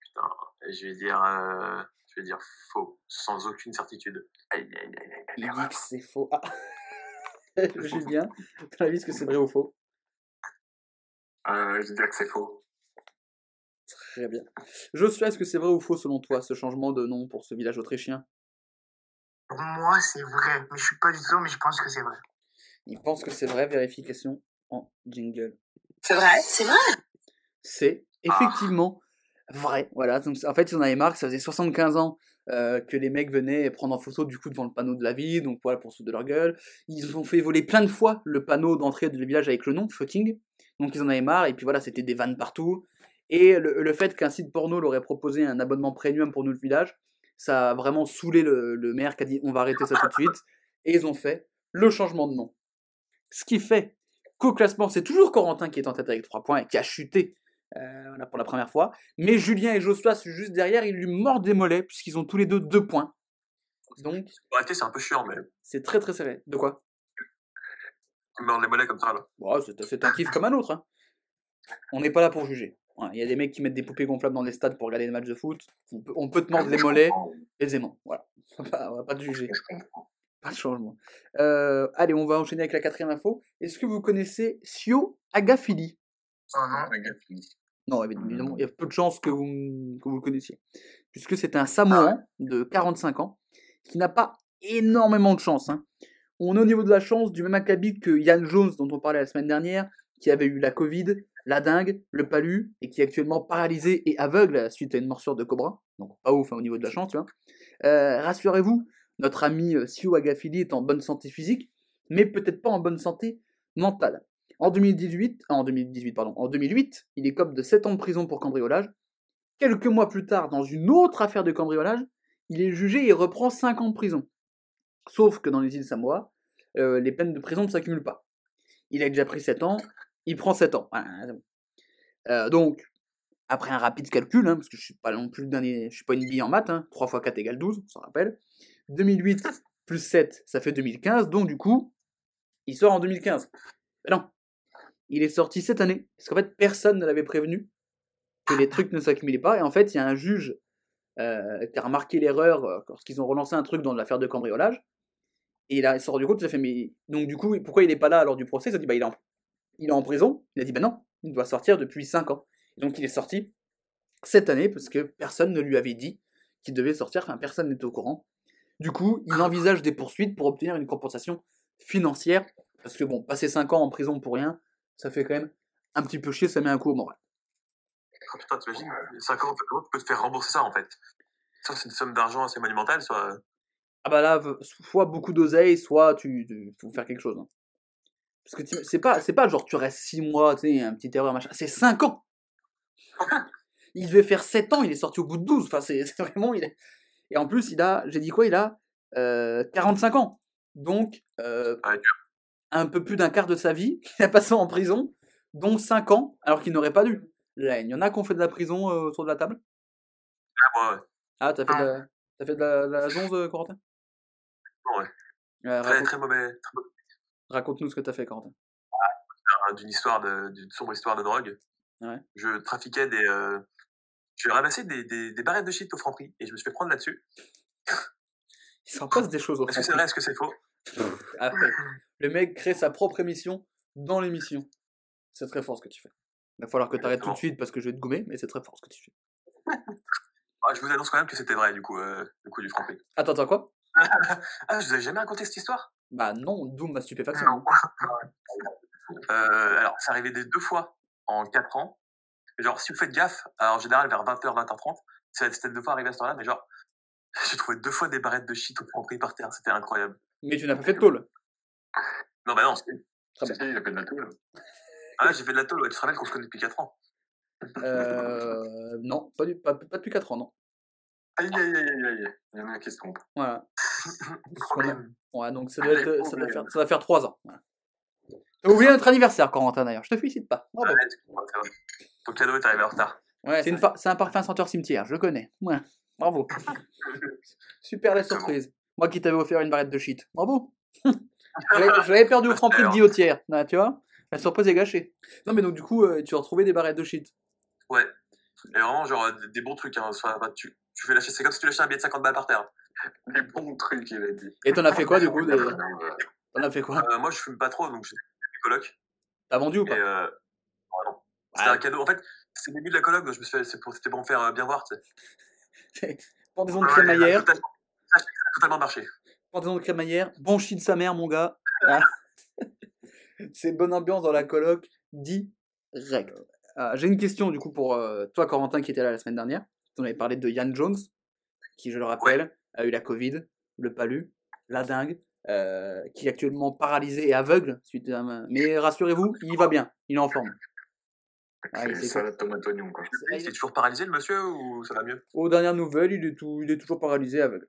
Putain, je vais dire, euh, je vais dire faux, sans aucune certitude. aïe, aïe, aïe, aïe, Il aïe, dit que c'est faux. Ah Julien, ton avis, est-ce que c'est vrai ou faux? Euh, je dirais que c'est faux. Très bien. Joshua, est-ce que c'est vrai ou faux selon toi ce changement de nom pour ce village autrichien? Pour moi, c'est vrai, mais je suis pas du tout, mais je pense que c'est vrai. Il pense que c'est vrai, vérification en jingle. C'est vrai, c'est vrai. C'est effectivement vrai. Voilà, donc, en fait, ils en avaient marre, que ça faisait 75 ans euh, que les mecs venaient prendre en photo du coup devant le panneau de la ville, donc voilà, pour se de leur gueule. Ils ont fait voler plein de fois le panneau d'entrée du village avec le nom, fucking. Donc ils en avaient marre, et puis voilà, c'était des vannes partout. Et le, le fait qu'un site porno leur ait proposé un abonnement premium pour nous le village, ça a vraiment saoulé le, le maire qui a dit on va arrêter ça tout de suite. Et ils ont fait le changement de nom. Ce qui fait qu'au classement, c'est toujours Corentin qui est en tête avec 3 points et qui a chuté euh, voilà, pour la première fois. Mais Julien et Joshua, juste derrière, ils lui mordent des mollets puisqu'ils ont tous les deux 2 points. Donc, réalité, c'est un peu chiant, mais c'est très très serré. De quoi? Tu me meurs les mollets comme ça, là. Bon, c'est un kiff comme un autre. hein. On n'est pas là pour juger. Il y a des mecs qui mettent des poupées gonflables dans les stades pour regarder des matchs de foot. On peut, on peut te mordre les mollets aisément. Voilà. On va pas, on va pas te juger. Pas de changement. Euh, allez, on va enchaîner avec la quatrième info. Est-ce que vous connaissez Sio Agafili? Oh non. Évidemment, il y a peu de chances que vous, que vous le connaissiez. Puisque c'est un Samoan de 45 ans qui n'a pas énormément de chance. hein. On est au niveau de la chance du même acabit que Yann Jones, dont on parlait la semaine dernière, qui avait eu la Covid, la dingue, le palu, et qui est actuellement paralysé et aveugle suite à une morsure de cobra. Donc pas ouf hein, au niveau de la chance. Euh, Rassurez-vous, notre ami euh, Sio Agafili est en bonne santé physique, mais peut-être pas en bonne santé mentale. En 2018, ah, en 2018 pardon, en 2008, il écope de 7 ans de prison pour cambriolage. Quelques mois plus tard, dans une autre affaire de cambriolage, il est jugé et reprend 5 ans de prison. Sauf que dans les îles Samoa, euh, les peines de prison ne s'accumulent pas. Il a déjà pris 7 ans, il prend 7 ans. Euh, donc, après un rapide calcul, hein, parce que je suis pas non plus le dernier, je suis pas une bille en maths, hein, 3 x 4 égale 12, on s'en rappelle. 2008 plus 7, ça fait 2015, donc du coup, il sort en 2015. Ben non, il est sorti cette année, parce qu'en fait, personne ne l'avait prévenu que les trucs ne s'accumulaient pas, et en fait, il y a un juge euh, qui a remarqué l'erreur euh, lorsqu'ils ont relancé un truc dans l'affaire de cambriolage, et il, a, il s'est rendu compte, il a fait, mais donc du coup, pourquoi il n'est pas là lors du procès? Il a dit, bah il est, en, il est en prison, il a dit, bah non, il doit sortir depuis 5 ans. Et donc il est sorti cette année, parce que personne ne lui avait dit qu'il devait sortir, enfin personne n'était au courant. Du coup, il envisage des poursuites pour obtenir une compensation financière, parce que bon, passer 5 ans en prison pour rien, ça fait quand même un petit peu chier, ça met un coup au moral. Oh, putain, t'imagines 5 ans, tu peux te faire rembourser ça, en fait Soit c'est une somme d'argent assez monumentale, soit. Ah bah là, soit beaucoup d'oseille, soit tu, tu faut faire quelque chose. hein. Parce que c'est pas, c'est pas genre tu restes 6 mois, tu sais, un petit erreur, machin. C'est 5 ans. il devait faire 7 ans, il est sorti au bout de 12. Enfin, c'est vraiment. Il est... Et en plus, il a, j'ai dit quoi Il a euh, 45 ans. Donc, euh, Ouais. un peu plus d'un quart de sa vie, il a passé en prison, dont 5 ans, alors qu'il n'aurait pas dû. Là, il y en a qui ont fait de la prison euh, autour de la table Ah, moi, ouais. Ah, t'as fait de la, t'as fait de la, de la zonze, euh, Corentin Ouais. Ouais, Très, raconte- très mauvais. Très mauvais. Raconte-nous ce que t'as fait, Corentin. hein, d'une histoire de, d'une sombre histoire de drogue. Ouais. Je trafiquais des, euh, je ramassais des, des, des barrettes de shit au Franprix et je me suis fait prendre là-dessus. Il s'en passe des choses au Est-ce que c'est vrai, est-ce que c'est faux? Après, le mec crée sa propre émission dans l'émission. C'est très fort ce que tu fais. Il va falloir que tu arrêtes tout de suite parce que je vais te gommer, mais c'est très fort ce que tu fais. Ah, Je vous annonce quand même que c'était vrai du coup, euh, le coup du Franprix. Attends, attends, quoi? Ah, je vous avais jamais raconté cette histoire? Bah non, Doom ma stupéfaction. Non. euh, Alors, c'est arrivé des deux fois en 4 ans. Genre, si vous faites gaffe, alors, en général, vers 20h, 20h30, c'est- c'était deux fois arrivé à ce temps-là, mais genre, j'ai trouvé deux fois des barrettes de shit au pris par terre, c'était incroyable. Mais tu n'as pas fait de tôle. Non, bah non, c'est- Très bien. Si, a fait de la toule. ah, j'ai fait de la tôle, ouais, tu te rappelles qu'on se connaît depuis 4 ans. Euh, non, pas, du, pas, pas depuis 4 ans, non. Aïe, aïe, aïe, aïe, aïe. Il y en a qui se trompe. Voilà. Problème. Ouais, donc ça doit, Allez, être, ça doit, faire, ça doit faire 3 ans. Voilà. T'as oublié notre anniversaire, Corentin, d'ailleurs. Je te félicite pas. Bravo. Ouais. Ton cadeau est arrivé en retard. Ouais, c'est, une fa- c'est un parfum senteur cimetière, je connais. Ouais, bravo. Super la bon. surprise. Moi qui t'avais offert une barrette de shit. Bravo. je l'avais- perdu au franc prix de guillotière. Ah, tu vois La surprise est gâchée. Non, mais donc du coup, euh, tu as retrouvé des barrettes de shit. Ouais. Et vraiment, genre, des, des bons trucs. Hein, soit, tu, tu fais lâcher, c'est comme si tu lâchais un billet de 50 balles par terre. Les bons trucs, il a dit. Et t'en as fait quoi du coup des- Euh, T'en as fait quoi Euh, moi, je fume pas trop, donc j'ai des colocs. T'as vendu ou pas euh, non. C'était un cadeau. En fait, c'est le début de la coloc, donc je me suis fait, c'est pour, c'était pour me faire euh, bien voir. Pendaison de crémaillère. Ça, ça a totalement marché. Pendaison de crémaillère. Bon shit de sa mère, mon gars. Ah. c'est bonne ambiance dans la coloc. Direct. Ah, J'ai une question du coup pour euh, toi, Corentin, qui était là la semaine dernière. On avait parlé de Yann Jones, qui, je le rappelle, a eu la Covid, le palu, la dingue, euh, qui est actuellement paralysé et aveugle. Suite à Mais rassurez-vous, il va bien, il est en forme. Ah, il C'est s'est- salade tomate oignon, quoi. Il est toujours paralysé, le monsieur, ou ça va mieux? Aux dernières nouvelles, il est, tout, il est toujours paralysé et aveugle.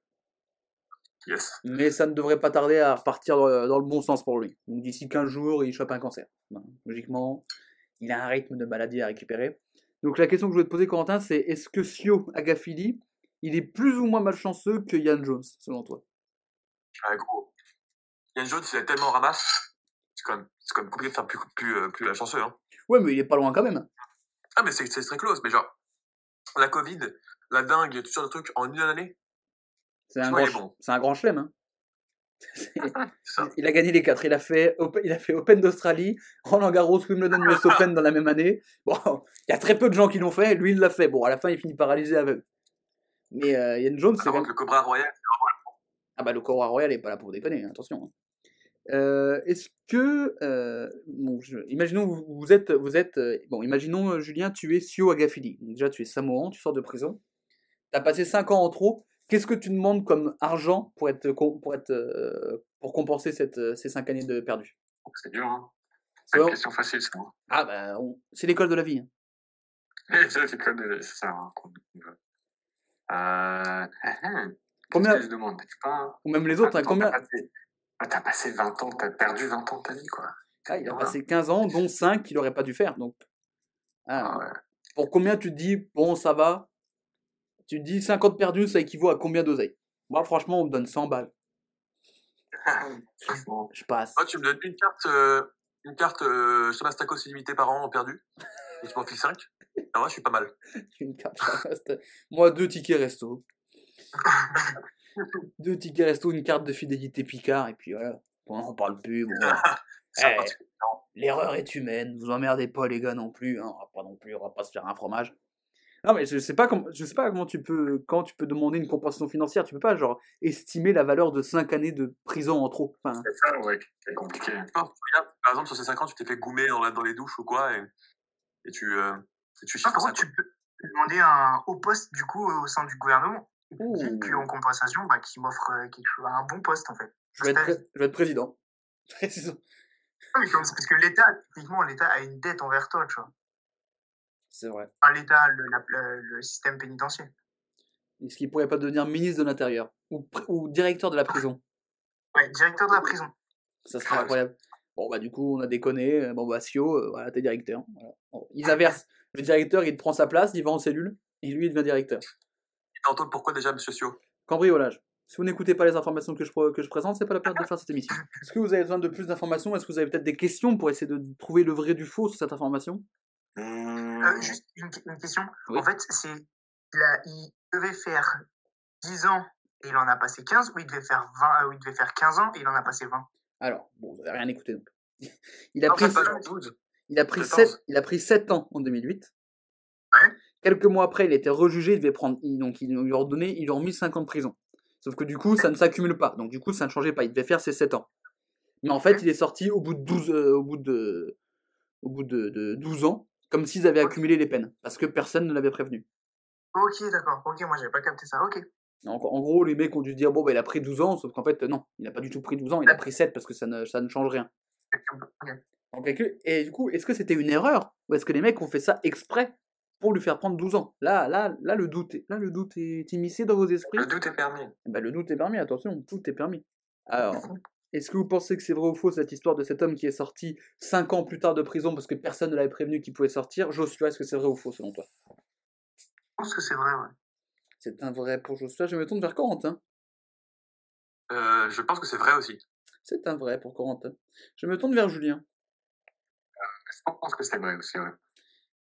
Yes. Mais ça ne devrait pas tarder à repartir dans, dans le bon sens pour lui. Donc d'ici 15 jours, il chope un cancer. Logiquement, il a un rythme de maladie à récupérer. Donc la question que je voulais te poser, Corentin, c'est est-ce que Sio Agafili, il est plus ou moins malchanceux que Yann Jones, selon toi? Ah, gros. Yann Jones, il a tellement ramasse. C'est quand même, c'est quand même compliqué de faire plus, plus, euh, plus chanceux, hein. Ouais, mais il est pas loin quand même. Ah, mais c'est c'est très close, mais genre, la Covid, la dingue, tout ce truc en une année, C'est un, grand, bon. c'est un grand chelem. hein. Il a gagné les quatre. Il a fait Open, il a fait Open d'Australie, Roland Garros, Wimbledon, US Open dans la même année. Bon, il y a très peu de gens qui l'ont fait. Lui, il l'a fait. Bon, à la fin, il finit paralysé aveugle. Mais euh, Yann Jones, c'est Par contre, le Cobra Royal, Ah bah le Cobra Royal est pas là pour déconner, hein, attention. hein. Euh, Est-ce que, euh, bon, je- imaginons vous, vous êtes, vous êtes, euh, bon, imaginons Julien, tu es Sio Agafili. Donc, déjà, tu es Samoan, tu sors de prison. Tu as passé 5 ans en trop. Qu'est-ce que tu demandes comme argent pour être, pour être, pour compenser cette, ces 5 années de perdu? C'est dur, hein. C'est une question facile, ça. hein. Ah bah, on- c'est l'école de la vie. hein. Ça, c'est comme de- c'est ça. hein, Euh, Combien- Combien que je demande? Je pas. Ou même les autres, hein, combien T'as passé... ah, t'as passé 20 ans, t'as perdu 20 ans de ta vie, quoi. Ah, Il a passé 15 ans, dont 5 qu'il aurait pas dû faire. Donc, ah, Ah ouais. Pour combien tu te dis, bon, ça va? Tu te dis 50 perdus, ça équivaut à combien d'oseille Moi, franchement, on me donne 100 balles. Je passe. moi, tu me donnes une carte, euh, une carte, euh, Tacos illimité par an perdu, et tu m'en files 5. Ah, moi, je suis pas mal. Une carte reste. Moi, deux tickets resto. deux tickets resto, une carte de fidélité Picard, et puis voilà. On n'en parle plus. bon, voilà. Eh, L'erreur est humaine, vous emmerdez pas les gars non plus, hein, on va pas non plus, on va pas se faire un fromage. Non mais je sais pas comment, je sais pas comment tu peux, quand tu peux demander une compensation financière, tu peux pas genre estimer la valeur de 5 années de prison en trop. Enfin, c'est ça, ouais, c'est compliqué. Par exemple, sur ces 5 ans, tu t'es fait goumer dans, la- dans les douches ou quoi, et, et tu, euh, et tu Ah, chiffres par ça. contre, tu peux demander un haut poste du coup au sein du gouvernement. Et puis, en compensation, bah, qui m'offre euh, un bon poste en fait. je vais être, pré- je vais être président. Président. Mais comme- parce que l'État, techniquement, l'État a une dette envers toi, tu vois. C'est vrai. Enfin, l'État, le, la- le, le système pénitentiaire. Est-ce qu'il pourrait pas devenir ministre de l'Intérieur ou, ou directeur de la prison Ouais, directeur de la prison. Ça serait incroyable. Bon bah du coup on a déconné. euh, Bon bah Sio, euh, voilà t'es directeur. Voilà. Bon, ils inversent. Le directeur il prend sa place, il va en cellule et lui il devient directeur. Et tantôt, pourquoi déjà, monsieur Sio? Cambriolage. Si vous n'écoutez pas les informations que je, que je présente, c'est pas la peine de faire cette émission. Est-ce que vous avez besoin de plus d'informations? Est-ce que vous avez peut-être des questions pour essayer de trouver le vrai du faux sur cette information? Euh, juste une, une question. Oui. En fait, c'est il, a- il devait faire 10 ans et il en a passé 15, ou il devait faire 20, euh, ou il devait faire 15 ans et il en a passé 20. Alors, bon, vous n'avez rien écouté donc. Il a, Non, pris, c'est pas 12. il, a pris 14. 7, il a pris 7 ans en 2008. Ouais. Quelques mois après, il était rejugé, il devait prendre, donc ils lui ont donné, ils lui ont mis 5 ans de prison. Sauf que du coup, ça ne s'accumule pas. Donc du coup, ça ne changeait pas. Il devait faire ses 7 ans. Mais en fait, il est sorti au bout de 12, euh, au bout de, au bout de, de 12 ans, comme s'ils avaient accumulé les peines. Parce que personne ne l'avait prévenu. Ok, d'accord. Ok, moi j'avais pas capté ça. Ok. Donc, en gros, les mecs ont dû se dire, bon, bah, il a pris 12 ans, sauf qu'en fait, non, il n'a pas du tout pris 12 ans, il a pris 7 parce que ça ne, ça ne change rien. Ok. En calcul- Et du coup, est-ce que c'était une erreur Ou est-ce que les mecs ont fait ça exprès pour lui faire prendre 12 ans? Là, là, là, le doute est, là, le doute est immiscé dans vos esprits. Le doute est permis. Eh ben, le doute est permis, attention, tout est permis. Alors, est-ce que vous pensez que c'est vrai ou faux cette histoire de cet homme qui est sorti 5 ans plus tard de prison parce que personne ne l'avait prévenu qu'il pouvait sortir? Joshua, est-ce que c'est vrai ou faux selon toi? Je pense que c'est vrai, ouais. C'est un vrai pour Joshua, je me tourne vers Corentin. Euh, je pense que c'est vrai aussi. C'est un vrai pour Corentin. Je me tourne vers Julien. Je pense que c'est vrai aussi, ouais.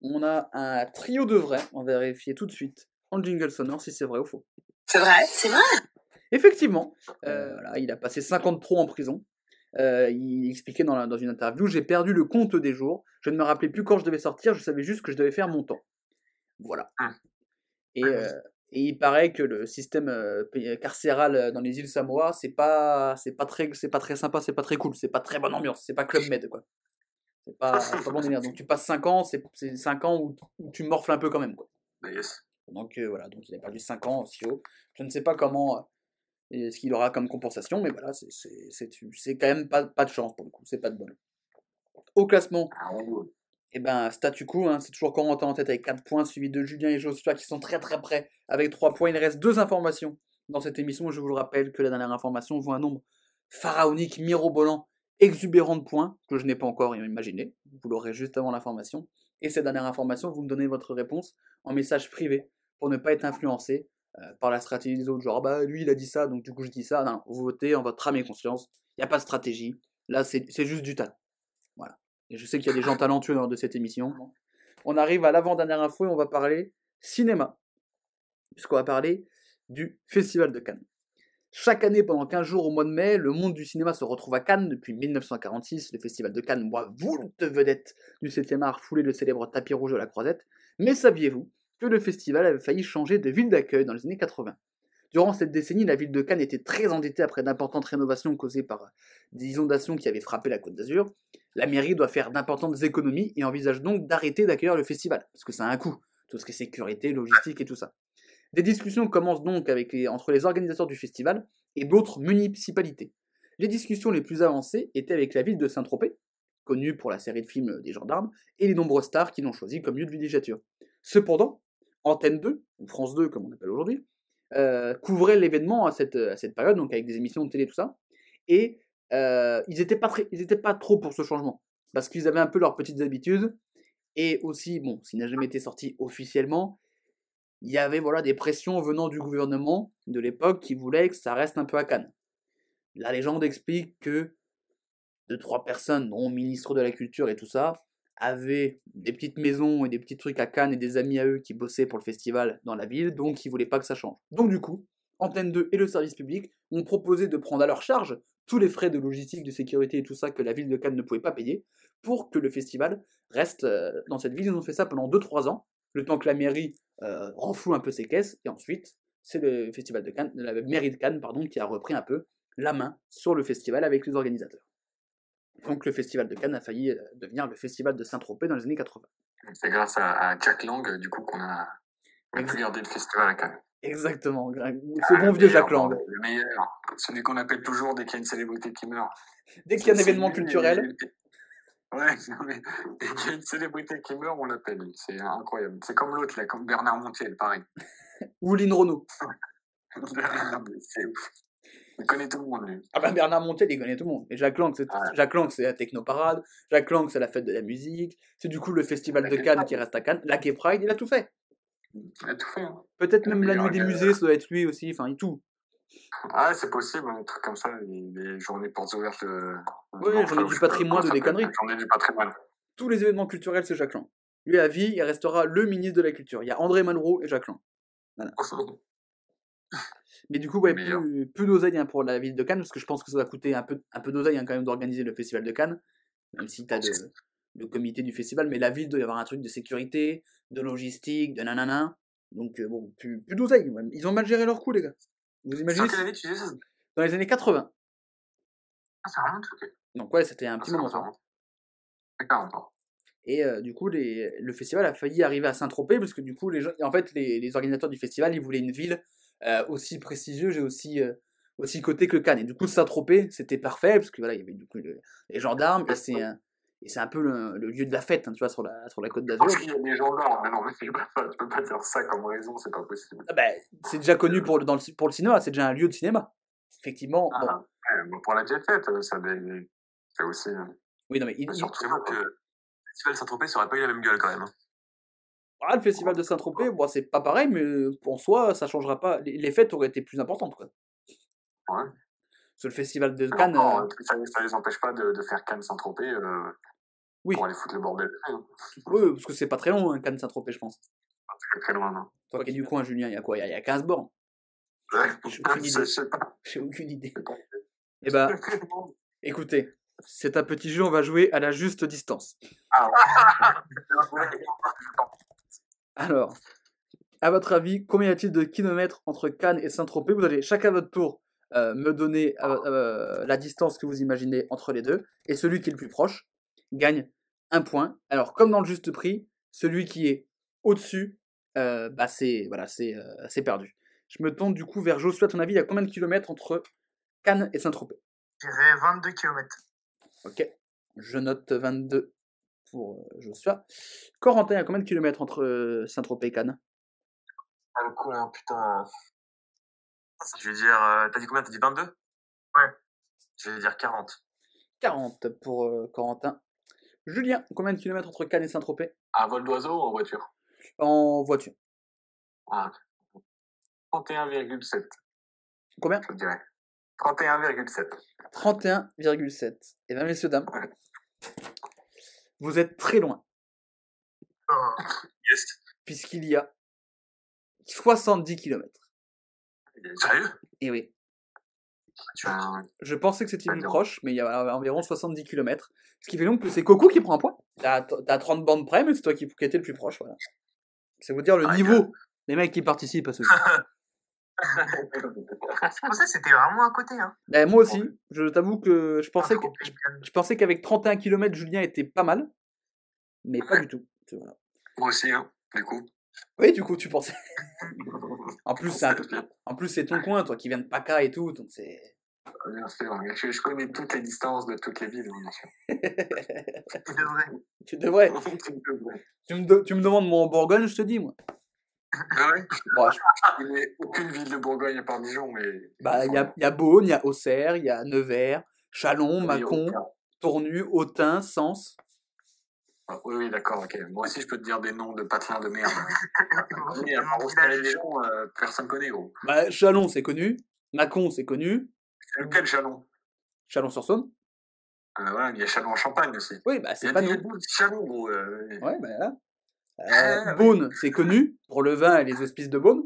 On a un trio de vrais, on va vérifier tout de suite en jingle sonore si c'est vrai ou faux. C'est vrai, c'est vrai. Effectivement, euh, voilà, il a passé 50 trop en prison. Euh, il expliquait dans, la- dans une interview J'ai perdu le compte des jours. Je ne me rappelais plus quand je devais sortir. Je savais juste que je devais faire mon temps. Voilà. Ah. Et, euh, et il paraît que le système euh, pay- carcéral euh, dans les îles Samoa, c'est pas, c'est pas très, c'est pas très sympa, c'est pas très cool, c'est pas très bonne ambiance, c'est pas Club Med quoi. C'est pas, c'est pas bon délire. Donc tu passes 5 ans, c'est, c'est 5 ans où, où tu morfles un peu quand même quoi. Mais yes. Donc euh, voilà, donc il a perdu 5 ans aussi haut. Je ne sais pas comment, euh, ce qu'il aura comme compensation, mais voilà, c'est- c'est quand même pas, pas de chance pour le coup, c'est pas de bol. Au classement, Ah, ouais. Eh ben, statu quo, hein, c'est toujours Corentin en tête avec 4 points, suivi de Julien et Joshua qui sont très très près avec 3 points. Il reste deux informations dans cette émission. Je vous le rappelle que la dernière information vaut un nombre pharaonique, mirobolant, exubérant de points que je n'ai pas encore imaginé. Vous l'aurez juste avant l'information. Et cette dernière information, vous me donnez votre réponse en message privé pour ne pas être influencé euh, par la stratégie des autres. Genre, bah lui il a dit ça, donc du coup je dis ça. Vous votez en votre âme et conscience. Il n'y a pas de stratégie. Là, c'est c'est juste du talent. Voilà. Et je sais qu'il y a des gens talentueux lors de cette émission. On arrive à l'avant-dernière info et on va parler cinéma. Puisqu'on va parler du Festival de Cannes. Chaque année, pendant 15 jours au mois de mai, le monde du cinéma se retrouve à Cannes. Depuis 1946, le Festival de Cannes voit voulte vedette du 7e art le célèbre tapis rouge de la Croisette. Mais saviez-vous que le festival avait failli changer de ville d'accueil dans les années 80 Durant cette décennie, la ville de Cannes était très endettée après d'importantes rénovations causées par des inondations qui avaient frappé la Côte d'Azur. La mairie doit faire d'importantes économies et envisage donc d'arrêter d'accueillir le festival, parce que ça a un coût, tout ce qui est sécurité, logistique et tout ça. Des discussions commencent donc entre les organisateurs du festival et d'autres municipalités. Les discussions les plus avancées étaient avec la ville de Saint-Tropez, connue pour la série de films des gendarmes, et les nombreuses stars qui l'ont choisi comme lieu de villégiature. Cependant, Antenne 2, ou France 2 comme on appelle aujourd'hui, euh, couvrait l'événement à cette, à cette période, donc avec des émissions de télé, tout ça, et euh, ils n'étaient pas, pas trop pour ce changement, parce qu'ils avaient un peu leurs petites habitudes, et aussi, bon, s'il n'a jamais été sorti officiellement, il y avait voilà des pressions venant du gouvernement de l'époque qui voulait que ça reste un peu à Cannes. La légende explique que deux, trois personnes, dont ministre de la Culture et tout ça, avaient des petites maisons et des petits trucs à Cannes et des amis à eux qui bossaient pour le festival dans la ville, donc ils voulaient pas que ça change. Donc du coup, Antenne 2 et le service public ont proposé de prendre à leur charge tous les frais de logistique, de sécurité et tout ça que la ville de Cannes ne pouvait pas payer pour que le festival reste euh, dans cette ville. Ils ont fait ça pendant 2-3 ans, le temps que la mairie euh, renfloue un peu ses caisses, et ensuite, c'est le festival de Cannes, la mairie de Cannes, pardon, qui a repris un peu la main sur le festival avec les organisateurs. Donc le festival de Cannes a failli euh, devenir le festival de Saint-Tropez dans les années 80. C'est grâce à, à Jack Lang, euh, du coup, qu'on a, on a pu le festival à Cannes. Exactement, gra- ce Ah, bon vieux Jacques Lang. Le meilleur. Celui qu'on appelle toujours dès qu'il y a une célébrité qui meurt. Dès qu'il y a un événement culturel, Ouais, mais dès qu'il y a une célébrité qui meurt, on l'appelle. C'est incroyable. C'est comme l'autre, là, comme Bernard Montiel, pareil. ou Lynn Renault. C'est ouf. Il connaît tout le monde, lui. Ah bah Bernard Montiel, il connaît tout le monde. Et Jacques Lang, c'est Ouais. Jacques Lang, c'est la technoparade. Jacques Lang, c'est la fête de la musique. C'est du coup le festival La de Cannes qui reste à Cannes. La Gay Pride, il a tout fait. Il a tout fait. hein. Peut-être même la nuit des musées, ça doit être lui aussi. Enfin, il tout. Ah, c'est possible, un truc comme ça, les, les journées portes ouvertes. euh, Ouais, dimanche, journée là, du patrimoine ou des conneries. Journée du patrimoine. Tous les événements culturels, c'est Jacques Lang. Lui, à vie, il restera le ministre de la Culture. Il y a André Malraux et Jacques Lang. Mais du coup, ouais, Meilleur. plus, plus d'oseille hein, pour la ville de Cannes, parce que je pense que ça va coûter un peu, un peu d'oseille hein, quand même d'organiser le festival de Cannes, même si tu as le, le comité du festival, mais la ville doit y avoir un truc de sécurité, de logistique, de nanana. Donc euh, bon, plus, plus d'oseille. ouais. Ils ont mal géré leur coup, les gars. Vous imaginez année tu ça Dans les années 80. Ah, ça remonte. Donc ouais, c'était un Ah, petit moment. ça ça. remonte. C'est 40 ans. Et euh, du coup, les- le festival a failli arriver à Saint-Tropez parce que du coup, les gens, en fait, les, les organisateurs du festival, ils voulaient une ville euh, aussi prestigieuse et aussi euh, aussi cotée que Cannes. Et du coup, Saint-Tropez, c'était parfait parce que voilà, il y avait du coup le- les gendarmes et c'est un, et c'est un peu le, le lieu de la fête, hein, tu vois, sur la sur la côte d'Azur. Parce qu'il y a des gendarmes, mais non, mais tu peux pas, tu peux pas dire ça comme raison, c'est pas possible. Ah ben, c'est déjà connu pour le, dans le, pour le cinéma, c'est déjà un lieu de cinéma. Effectivement. bon. Ah, ouais, bon, pour la jet euh, ça c'est aussi. euh, Oui, non, mais il- il- surtout J'avoue que le festival Saint-Tropez, ça aurait pas eu la même gueule quand même. Hein. voilà, le festival de Saint-Tropez, bon, c'est pas pareil, mais en soi, ça changera pas. Les, fêtes auraient été plus importantes, quoi. Ouais. Sur le festival de Cannes. euh, ça, ça les empêche pas de, de faire Cannes Saint-Tropez euh, Oui. pour aller foutre le bordel. hein. Oui, parce que c'est pas très long, hein, Cannes Saint-Tropez, je pense. C'est très loin, non Toi qui es du coin, Julien, il y a quoi? Il y a- il y a 15 bornes. J'ai aucune idée. J'ai aucune idée. Eh bah, écoutez, c'est un petit jeu, on va jouer à la juste distance. Ah, Alors, à votre avis, combien y a-t-il de kilomètres entre Cannes et Saint-Tropez? Vous allez chacun à votre tour euh, me donner euh, euh, la distance que vous imaginez entre les deux, et celui qui est le plus proche gagne un point. Alors, comme dans le juste prix, celui qui est au-dessus, euh, bah c'est voilà, c'est perdu. Je me tourne du coup vers Joshua. À ton avis, il y a combien de kilomètres entre Cannes et Saint-Tropez? Je dirais 22 km. Ok, je note 22 pour Joshua. Corentin, combien de kilomètres entre Saint-Tropez et Cannes Ah, le coup, hein, putain. Je vais dire. euh, T'as dit combien? T'as dit 22 Ouais. Je vais dire 40. 40 pour euh, Corentin. Julien, combien de kilomètres entre Cannes et Saint-Tropez? À vol d'oiseau ou en voiture? En voiture. ah. 31,7, Combien? Je dirais. 31,7. 31,7. Et bien, messieurs, dames, Ouais. Vous êtes très loin, Oh, Yes. puisqu'il y a 70 kilomètres. Sérieux? Et oui, Ah, je pensais que c'était Pas plus proche, mais il y a environ 70 kilomètres. Ce qui fait donc que c'est Coco qui prend un point. T'as t'as 30 bandes près, mais c'est toi qui, qui étais le plus proche. Voilà. C'est vous dire le Ah, niveau des mecs qui participent à ce jeu. Je pensais que c'était vraiment à côté. Hein. Ben, moi aussi, je t'avoue que je pensais que. Je pensais qu'avec 31 km, Julien était pas mal, mais pas du tout. Voilà. Moi aussi, hein, du coup. Oui, du coup, tu pensais. En plus, c'est en plus, c'est ton coin, toi, qui viens de PACA et tout, donc c'est. Bien sûr, je, je connais toutes les distances de toutes les villes, bien sûr. Tu devrais. Tu devrais. Tu me, de- tu me demandes mon Bourgogne, je te dis, moi. Ah ouais? Bon, je- Il n'y a aucune ville de Bourgogne à part Dijon, mais. bah, il y a, il y a Beaune, il y a Auxerre, il y a Nevers, Chalon, Mâcon, Tournu, Autun, Sens. Ah, Oui, oui, d'accord, ok. Moi aussi, je peux te dire des noms de patelins de merde. Mais à Mon part Auxerre et village. Dijon, euh, personne connaît, gros. Bah, Chalon, c'est connu. Mâcon, c'est connu. C'est lequel Chalon? Chalon-sur-Saône. euh, voilà, Il y a Chalon en Champagne aussi. Oui, bah, Il y c'est a pas il y a nous. beaucoup de Chalon, gros. euh, Ouais, bah, là. Ah, Euh, Beaune, c'est connu pour le vin et les hospices de Beaune.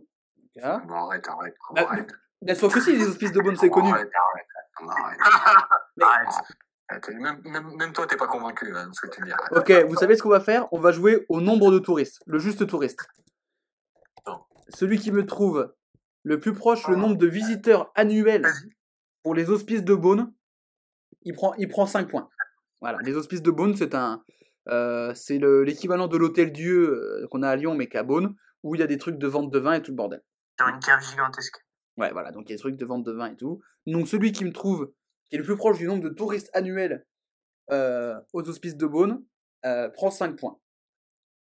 Bon, arrête, arrête. Bah, arrête. Bien sûr que si, les hospices de Beaune, c'est connu. Arrête, arrête. arrête. Mais- Arrête. Arrête. Même, même, même toi, t'es pas convaincu hein, de ce que tu dis. Ok, vous savez ce qu'on va faire? On va jouer au nombre de touristes, le juste touriste. Non. Celui qui me trouve le plus proche le nombre de visiteurs annuels pour les hospices de Beaune, il prend, il prend 5 points. Voilà, les hospices de Beaune, c'est un, euh, c'est le- l'équivalent de l'hôtel Dieu euh, qu'on a à Lyon, mais qu'à Beaune, où il y a des trucs de vente de vin et tout le bordel. Sur une cave gigantesque. Ouais, voilà, donc il y a des trucs de vente de vin et tout. Donc celui qui me trouve, qui est le plus proche du nombre de touristes annuels euh, aux hospices de Beaune, euh, prend 5 points.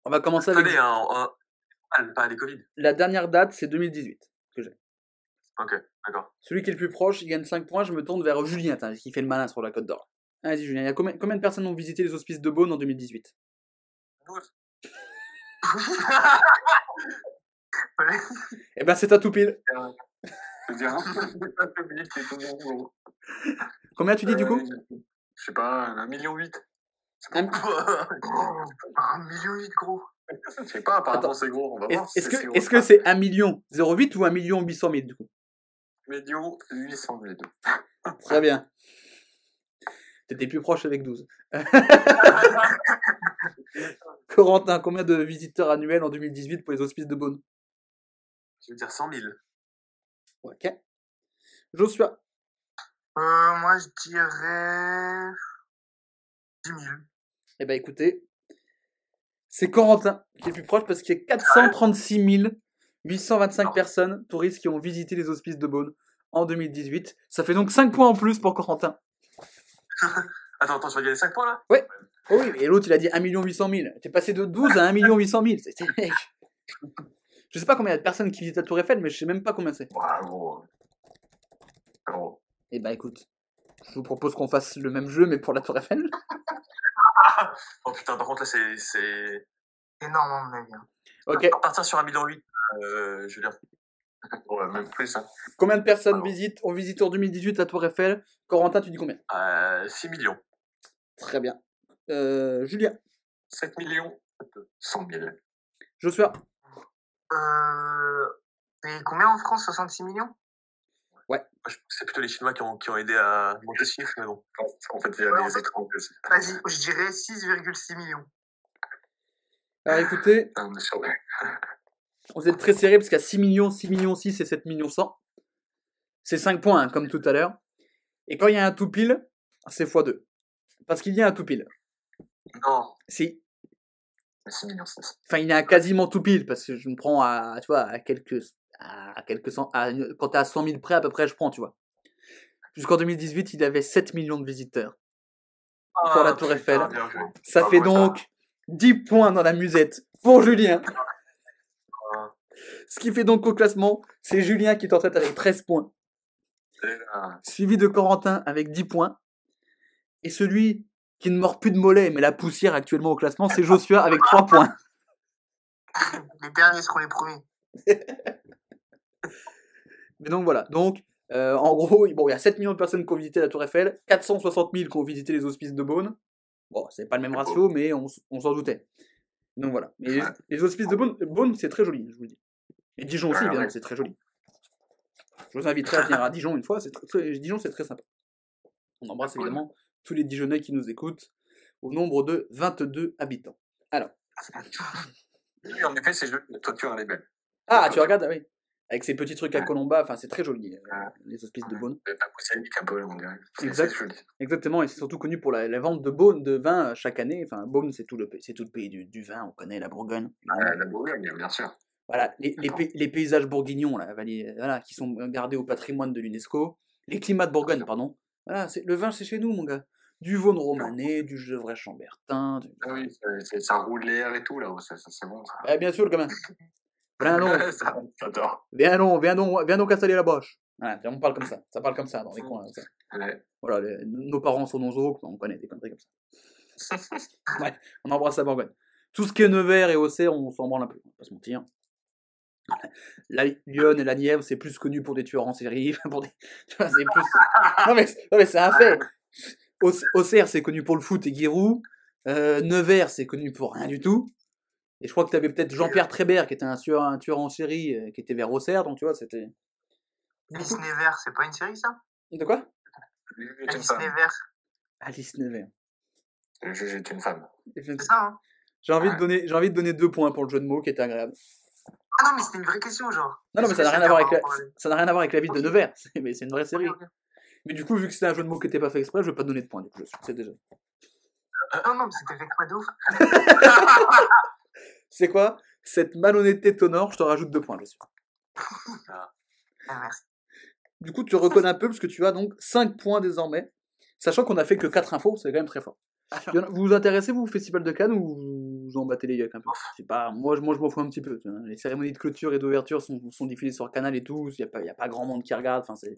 On va commencer avec Attendez, hein, on- on- pas les Covid. la dernière date, c'est 2018 que j'ai. Ok, d'accord. Celui qui est le plus proche, il gagne 5 points. Je me tourne vers Julien, qui fait le malin sur la Côte d'Or. Vas-y, Julien, il y a combien, combien de personnes ont visité les hospices de Beaune en 2018 Ouais. Eh ben, c'est à tout pile. Combien tu dis du coup? Euh, Je sais pas, un million huit. Un- un million huit, gros. Je sais pas, apparemment c'est gros, on va Est- voir. si Est-ce que c'est 1 million 08 ou 1 million 800 000 du coup? Million 800 000. Très bien. T'étais plus proche avec 12. Corentin, combien de visiteurs annuels en 2018 pour les hospices de Beaune? Je veux dire 100 000. Ok. Joshua? Euh, moi, je dirais 10 000. Eh ben écoutez, c'est Corentin qui est le plus proche parce qu'il y a 436 825 personnes touristes qui ont visité les hospices de Beaune en 2018. Ça fait donc 5 points en plus pour Corentin. Attends, attends, tu vas gagner 5 points là Oh oui, et l'autre il a dit 1 800 000. T'es passé de 12 à 1 800 000. C'est- c'est- Je sais pas combien il y a de personnes qui visitent la Tour Eiffel, mais je sais même pas combien c'est. Bravo. Bravo. Eh ben écoute, je vous propose qu'on fasse le même jeu, mais pour la Tour Eiffel. Oh putain, par contre là, c'est. c'est... Énorme, mon avis. hein. Ok. On va partir sur 1,8 million, euh, Julien. Ouais, même plus. Hein. Combien de personnes Alors. visitent, ont visité en 2018 la Tour Eiffel? Corentin, tu dis combien? Euh, 6 millions. Très bien. Euh, Julien, 7 millions 100 000. Joshua, Euh, et combien en France? 66 millions? Que C'est plutôt les Chinois qui ont, qui ont aidé à monter ce chiffre, mais bon. En fait, il y a Ouais, des que c'est- Vas-y, je dirais 6,6 millions. alors écoutez, Ah, on est sur le- vous êtes très serré parce qu'il y a 6 millions, 6 millions 6 et 7 millions 100. C'est 5 points, hein, comme tout à l'heure. Et quand il y a un tout pile, c'est x2. Parce qu'il y a un tout pile. Non, Si, 6 millions 6. enfin il y a un quasiment tout pile parce que je me prends à, tu vois, à quelques, à quelques cent, à quand t'es à 100 000 près à peu près, je prends, tu vois. Jusqu'en 2018, il avait 7 millions de visiteurs. Pour la Tour Eiffel. Ça Pas fait donc 10 points dans la musette pour Julien. Ce qui fait donc au classement, c'est Julien qui est en tête avec 13 points, suivi de Corentin avec 10 points. Et celui qui ne mord plus de mollet, mais la poussière actuellement au classement, c'est Joshua avec 3 points. Les derniers seront les premiers. Mais donc voilà. Donc, euh, en gros, bon, il y a 7 millions de personnes qui ont visité la Tour Eiffel, 460 000 qui ont visité les hospices de Beaune. Bon, c'est pas le même ratio, mais on, s'en doutait. Donc voilà. Mais les, les hospices de Beaune, Beaune, c'est très joli, je vous le dis. Et Dijon aussi, évidemment, c'est très joli. Je vous inviterai à venir à Dijon une fois. C'est très- très- Dijon, c'est très sympa. On embrasse Cool. évidemment tous les Dijonnais qui nous écoutent, au nombre de 22 habitants. oui, en effet, c'est joli. La toiture, elle est belle. Ah, tu regardes, ah oui. Avec ces petits trucs à. Colomba, enfin, c'est très joli, euh, les hospices de Beaune. Exact. Exactement, et c'est surtout connu pour la, la vente de Beaune, de vin euh, chaque année. Enfin, Beaune, c'est tout le, tout le pays du, du vin, on connaît la Bourgogne. Euh, la Bourgogne, bien sûr. Voilà, les, les, pay- les paysages bourguignons, voilà, qui sont gardés au patrimoine de l'UNESCO. Les climats de Bourgogne, pardon. Voilà, le vin, c'est chez nous, mon gars. Du Vaune romanais, du Gevrey chambertin. Du... Ah oui, c'est- ça roule l'air et tout, là. Ça, ça, c'est bon, ça. Eh, bien sûr, le gamin. Viens donc, Ça, viens donc, viens donc, viens donc installer la boche. Voilà, on parle comme ça, ça parle comme ça dans les coins. ça. Ouais. Voilà, les- nos parents sont nos oncles, on connaît des conneries comme ça. Ouais, on embrasse la Bourgogne. Tout ce qui est Nevers et Auxerre, on s'en branle un peu, on va pas se mentir. La Lyon et la Nièvre, c'est plus connu pour des tueurs en série. Pour des... tu vois, c'est plus... Non mais, non, mais c'est un fait. Auxerre- c'est connu pour le foot et Giroud. Euh, Nevers, c'est connu pour rien du tout. Et je crois que tu avais peut-être Jean-Pierre Trébert, qui était un tueur, un tueur en série, euh, qui était vers Auxerre, donc tu vois, c'était... Miss Nevers, c'est pas une série ça? De quoi? Alice. Nevers, Alice Nevers. Le juge est une femme. c'est ça hein? J'ai envie, de donner, j'ai envie de donner deux points pour le jeu de mots qui était agréable. Ah non, mais c'était une vraie question, genre. Non, non, mais ça n'a rien à voir avec la, ça n'a rien à voir avec la ville de Nevers. Mais c'est une vraie série. Mais du coup, vu que c'était un jeu de mots qui n'était pas fait exprès, je vais pas te donner de points. Du coup, je sais déjà. Non, non, mais c'était fait quoi de ouf C'est quoi? Cette malhonnêteté t'honore, je te rajoute deux points, je suis. Ah, merci. Du coup, tu reconnais un peu parce que tu as donc 5 points désormais. Sachant qu'on a fait que 4 infos, c'est quand même très fort. Il y en a- Vous vous intéressez, vous, au Festival de Cannes, ou vous en battez les yeux un peu C'est pas, moi, je- moi, je m'en fous un petit peu. tu vois. Les cérémonies de clôture et d'ouverture sont, sont diffusées sur Canal et tout. Il n'y a, pas- il y a pas grand monde qui regarde. Enfin, c'est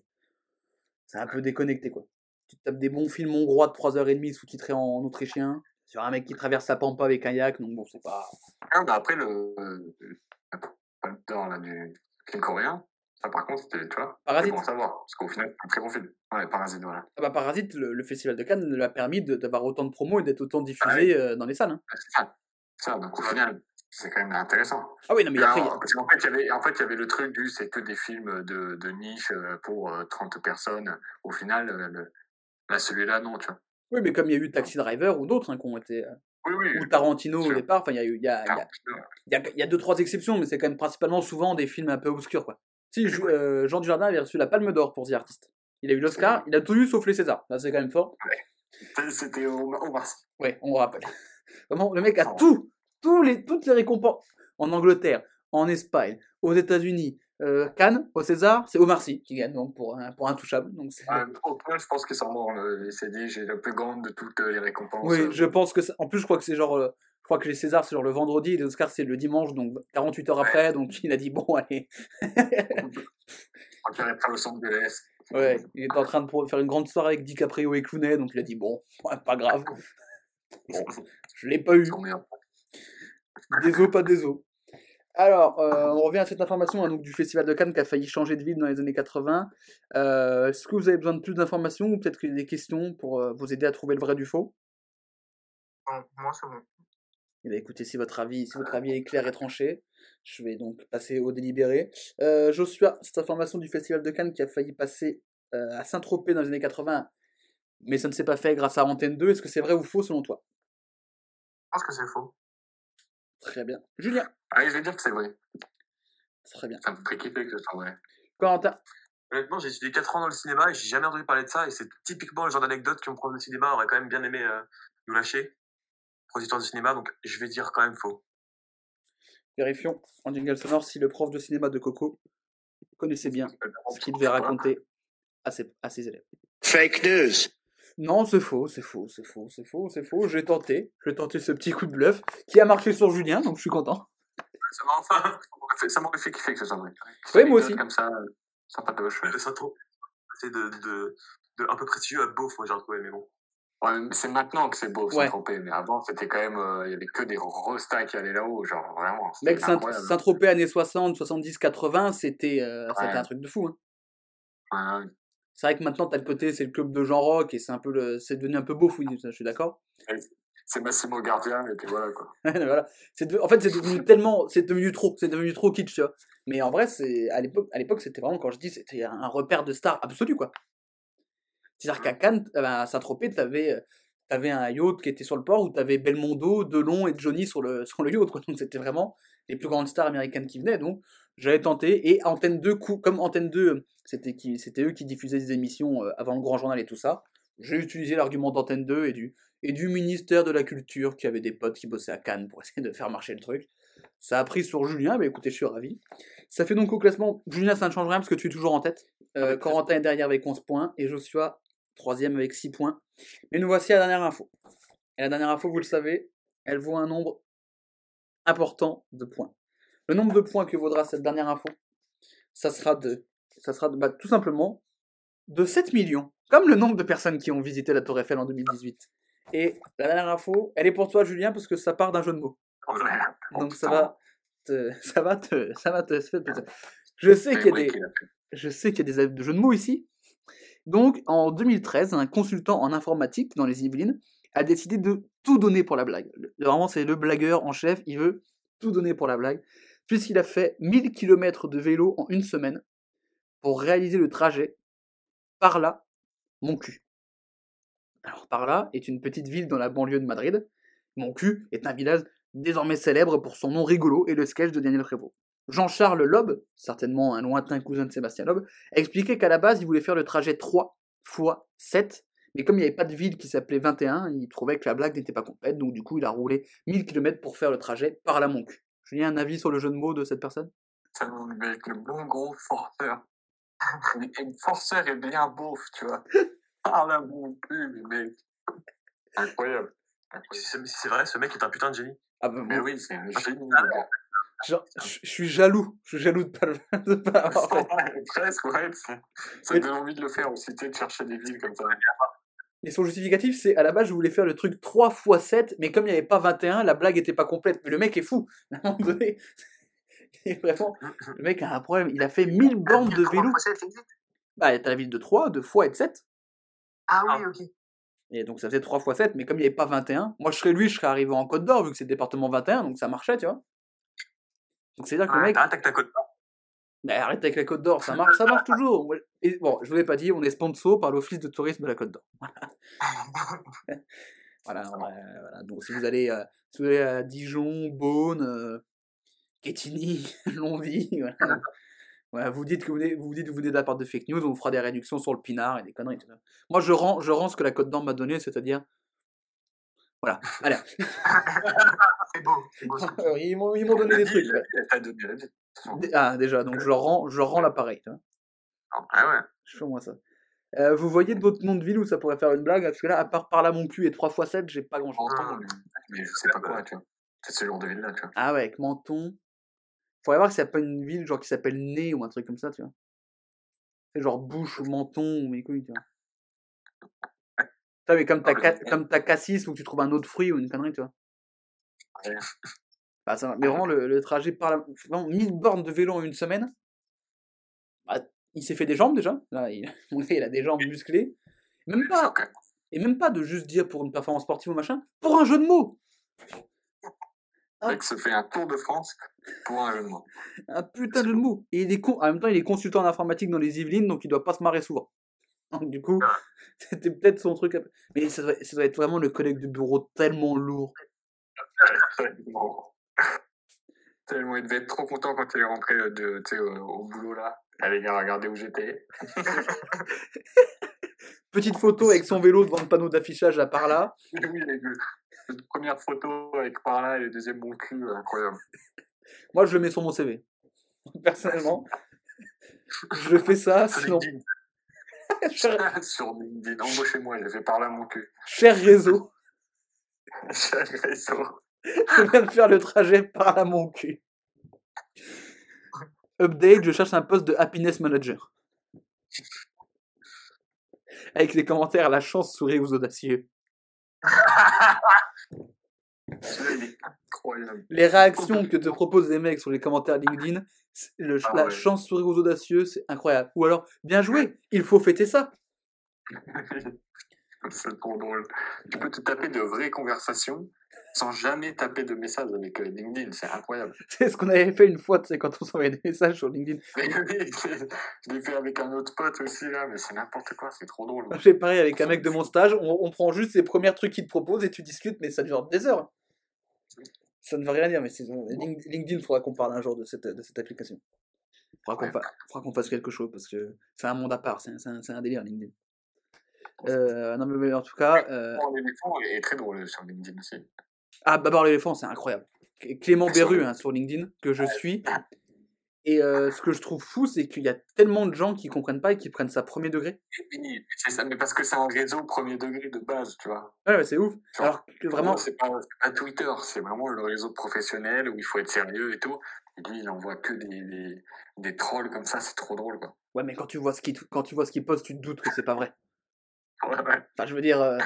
c'est un peu déconnecté, quoi. Tu tapes des bons films hongrois de 3h30 sous-titrés en autrichien sur un mec qui traverse la pampa avec un yak. Donc, bon, c'est pas. Ah, bah après, le. euh, le dans là, du film coréen, ça par contre, c'était, tu vois, Parasite. bon à savoir. Parce qu'au final, c'est un très bon film. Ouais, Parasite, voilà. Ah bah, Parasite, le, le Festival de Cannes lui a permis d'avoir autant de promos et d'être autant diffusé euh, dans les salles. hein. Ouais, C'est ça. Ça, donc au final, c'est quand même intéressant. Ah oui, non, mais après, Alors, parce qu'en fait, il y avait, en fait, il y avait le truc du c'est que des films de, de niche euh, pour euh, 30 personnes. Au final, euh, le, là, celui-là, non, tu vois. oui, mais comme il y a eu Taxi Driver ou d'autres hein, qui ont été. euh, Oui, oui. ou Tarantino au départ, enfin, il y a, y, a, y, a, y a deux, trois exceptions, mais c'est quand même principalement souvent des films un peu obscurs, quoi. Si, euh, Jean Dujardin avait reçu la Palme d'Or pour The Artist. Il a eu l'Oscar, il a tout eu sauf les Césars. Là, c'est quand même fort. C'était au, au Mars. Ouais, on rappelle. Vraiment, le mec a Oh. tout, tous les, toutes les récompenses. En Angleterre, en Espagne, aux États-Unis, euh, Cannes, au César, c'est Omar Sy qui gagne donc pour un, pour Intouchable. Donc c'est- Ouais, au point, je pense qu'il s'en mord. Il s'est dit, j'ai la plus grande de toutes les récompenses. Oui, je pense que. ça- En plus, je crois que c'est genre. Je crois que les Césars, c'est genre le vendredi et les Oscars, c'est le dimanche, donc 48 heures après. Donc il a dit, bon, allez. On dirait pas Los Angeles. Ouais, il était en train de faire une grande soirée avec DiCaprio et Clooney, donc il a dit, bon, ouais, pas grave. Bon, Je l'ai pas eu. Des os, pas des os. Alors, euh, on revient à cette information hein, donc, du Festival de Cannes qui a failli changer de ville dans les années 80. Euh, Est-ce que vous avez besoin de plus d'informations ou peut-être qu'il y a des questions pour euh, vous aider à trouver le vrai du faux? Moi, c'est bon. Eh bien, écoutez, si votre avis, si votre avis est clair et tranché, je vais donc passer au délibéré. Euh, Joshua, cette information du Festival de Cannes qui a failli passer euh, à Saint-Tropez dans les années 80, mais ça ne s'est pas fait grâce à Antenne 2, est-ce que c'est vrai ou faux selon toi? Je pense que c'est faux. Très bien. Julien, Allez, je vais dire que c'est vrai. très bien. Ça me ferait kiffer que ce soit vrai. Corentin, Honnêtement, j'ai étudié 4 ans dans le cinéma et j'ai jamais entendu parler de ça. Et c'est typiquement le genre d'anecdote qu'un prof de cinéma aurait quand même bien aimé euh, nous lâcher. Producteur de cinéma, donc je vais dire quand même faux. vérifions en jingle sonore si le prof de cinéma de Coco connaissait bien ce qu'il devait raconter à ses, à ses élèves. Fake news. Non, c'est faux, c'est faux, c'est faux, c'est faux, c'est faux. J'ai tenté, j'ai tenté ce petit coup de bluff qui a marché sur Julien, donc je suis content. Ça m'a enfin, ça m'aurait fait kiffer que ce soit vrai. Oui, moi aussi. Comme ça, euh, c'est de, de, de un peu prestigieux à beauf, moi j'ai retrouvé, mais bon. Ouais, c'est maintenant que c'est beau, Ouais. Saint-Tropez. Mais avant, c'était quand même, euh, il y avait que des rostas qui allaient là-haut, genre vraiment. Mec. Saint-Tropez années 60, 70, 80, c'était euh, Ouais. un truc de fou. hein. Ouais. C'est vrai que maintenant, t'as le côté, c'est le club de Jean Rock et c'est un peu le, c'est devenu un peu beau fou, je suis d'accord. C'est Massimo Gardien, et puis voilà quoi. voilà. De- En fait, c'est devenu tellement, c'est devenu trop, c'est devenu trop kitsch, tu vois. Mais en vrai, c'est à l'époque, à l'époque, c'était vraiment quand je dis, c'était un un repère de star absolu, quoi. C'est-à-dire qu'à Cannes, euh, à Saint-Tropez, t'avais, euh, t'avais un yacht qui était sur le port où t'avais Belmondo, Delon et Johnny sur le, sur le yacht, quoi. Donc c'était vraiment les plus grandes stars américaines qui venaient. Donc j'avais tenté et Antenne 2, cou- comme Antenne 2, euh, c'était eux qui diffusaient des émissions euh, avant le Grand Journal et tout ça. J'ai utilisé l'argument d'Antenne 2 et du, et du ministère de la Culture qui avait des potes qui bossaient à Cannes pour essayer de faire marcher le truc. Ça a pris sur Julien, mais écoutez, je suis ravi. Ça fait donc au classement, Julien, ça ne change rien parce que tu es toujours en tête. Euh, Avec Corentin est derrière avec 11 points et Joshua, troisième avec 6 points. Mais nous voici à la dernière info. Et la dernière info, vous le savez, elle vaut un nombre important de points. Le nombre de points que vaudra cette dernière info, ça sera de, ça sera de, bah, tout simplement de 7 millions, comme le nombre de personnes qui ont visité la Tour Eiffel en 2018. Et la dernière info, elle est pour toi, Julien, parce que ça part d'un jeu de mots. Donc ça va te, ça va te, ça va te. Je sais qu'il y a des, je sais qu'il y a des de jeux de mots ici. Donc, en 2013, un consultant en informatique dans les Yvelines a décidé de tout donner pour la blague. Vraiment, c'est le blagueur en chef, il veut tout donner pour la blague, puisqu'il a fait 1000 km de vélo en une semaine pour réaliser le trajet par là, mon cul. Alors, par là est une petite ville dans la banlieue de Madrid. Mon cul est un village désormais célèbre pour son nom rigolo et le sketch de Daniel Prévost. Jean-Charles Loeb, certainement un lointain cousin de Sébastien Loeb, a expliqué qu'à la base, il voulait faire le trajet 3 fois 7, mais comme il n'y avait pas de ville qui s'appelait 21, il trouvait que la blague n'était pas complète, donc du coup, il a roulé 1000 km pour faire le trajet par la Monque. Julien, un avis sur le jeu de mots de cette personne? Ça nous met avec le bon gros forceur. Forceur est bien beauf, tu vois. Ah là, mon cul, mais mec. Incroyable. Si Incroyable. c'est si c'est vrai, ce mec est un putain de génie. ah ben, Mais oui, c'est un génie, gars. Genre, je je suis jaloux, je suis jaloux de pas, de pas avoir fait. Ouais, Presque, ouais. Ça Mais- donne envie de le faire aussi, tu de chercher des villes comme ça. Et son justificatif, c'est à la base, je voulais faire le truc 3 x 7, mais comme il n'y avait pas 21, la blague était pas complète. Mais le mec est fou. À un moment donné, est vraiment, le mec a un problème. Il a fait 1000 bandes de vélo. Bah, t'as la ville de 3, de fois et de 7. Ah oui, ok. Et donc ça faisait 3 x 7, mais comme il n'y avait pas 21, moi je serais lui, je serais arrivé en Côte d'Or, vu que c'est le département 21, donc ça marchait, tu vois. Donc c'est-à-dire que le mec, Arrête avec ta côte. bah, arrête avec la Côte d'Or, ça marche, ça marche toujours. Et bon, je vous l'ai pas dit, on est sponsor par l'Office de tourisme de la Côte d'Or. Voilà, voilà. Donc si vous allez, euh, si vous allez à Dijon, Beaune, euh, Quetigny, Longwy, voilà. Voilà, vous dites que vous venez, vous dites que vous venez de la part de fake news, on vous fera des réductions sur le pinard et des conneries. tout ça. Moi, je rends, je rends ce que la Côte d'Or m'a donné, c'est-à-dire. Voilà. Allez. C'est beau, ils m'ont donné des trucs. ouais. Donné la Ah, déjà, donc je leur rends, je leur rends l'appareil. Ah ouais. Je fais moi ça. Euh, vous voyez d'autres noms de villes où ça pourrait faire une blague? Parce que là, à part par là mon cul et 3 x 7, j'ai pas grand chose. Menton, mais- je sais pas quoi, tu vois. C'est ce genre de ville-là, tu vois. Ah ouais, avec Menton. Faudrait voir s'il n'y a pas une ville genre qui s'appelle Nez ou un truc comme ça, tu vois. C'est genre Bouche ou Menton ou mes couilles, tu vois. Mais comme t'as, Ah, ca- Menton. comme t'as Cassis ou que tu trouves un autre fruit ou une connerie, tu vois. Ouais. Bah, ça. Mais vraiment, le, le trajet par la... Vraiment, 1000 bornes de vélo en une semaine. Bah, il s'est fait des jambes déjà. Là, il... il a des jambes musclées. Même pas, et même pas de juste dire pour une performance sportive ou machin, pour un jeu de mots. Le mec se fait un tour de France pour un jeu de mots. Un putain de jeu de mots. Et il est con... en même temps, il est consultant en informatique dans les Yvelines, donc il doit pas se marrer souvent. Donc, du coup, c'était peut-être son truc. à- Mais ça doit, ça doit être vraiment le collègue de bureau tellement lourd. Tellement. Il devait être trop content quand il est rentré euh, de, au, au boulot là. Allez, gars, regardez où j'étais. Petite photo avec son vélo devant le panneau d'affichage à part là. Oui, avec le- la première photo avec par là et le deuxième bon cul, euh, incroyable. Moi, je le mets sur mon CV. Personnellement, je fais ça. Sinon, Sur LinkedIn, embauchez-moi, j'ai fait par là mon cul. cher réseau, Chaque réseau. je viens de faire le trajet par là mon cul. Update, je cherche un poste de happiness manager. Avec les commentaires, la chance sourit aux audacieux. Incroyable. Les réactions que te proposent les mecs sur les commentaires LinkedIn, c'est- le- Ah la ouais. chance sourit aux audacieux, c'est incroyable. Ou alors, bien joué, il faut fêter ça. C'est trop drôle. Tu peux te taper de vraies conversations sans jamais taper de messages avec euh, LinkedIn, c'est incroyable. C'est ce qu'on avait fait une fois, tu sais, quand on s'envoyait des messages sur LinkedIn. Mais oui, je l'ai fait avec un autre pote aussi là, mais c'est n'importe quoi, c'est trop drôle. J'ai pareil avec un mec de mon stage, on, on prend juste les premiers trucs qu'il te propose et tu discutes, mais ça dure des heures. Ça ne veut rien dire, mais LinkedIn, il faudra qu'on parle un jour de cette, de cette application. Il faudra qu'on fasse quelque chose parce que c'est un monde à part, c'est un, c'est un- délire LinkedIn. Euh, non, mais, en tout cas, euh, L'éléphant est très drôle sur LinkedIn aussi. ah, Babar l'éléphant, c'est incroyable. Clément Berru hein, sur LinkedIn, que je suis. Et euh, ce que je trouve fou, c'est qu'il y a tellement de gens qui comprennent pas et qui prennent ça premier degré. Oui, c'est ça, mais parce que c'est un réseau premier degré de base, tu vois. Ouais, ouais, c'est ouf. Genre, Alors que vraiment, c'est pas, Twitter, c'est vraiment le réseau professionnel où il faut être sérieux et tout. Et lui, il envoie que des, des, des trolls comme ça, c'est trop drôle, quoi. ouais, mais quand tu vois ce qu'il quand tu vois ce qu'il poste, tu te doutes que c'est pas vrai. Ouais, ouais. Enfin, je veux dire, euh,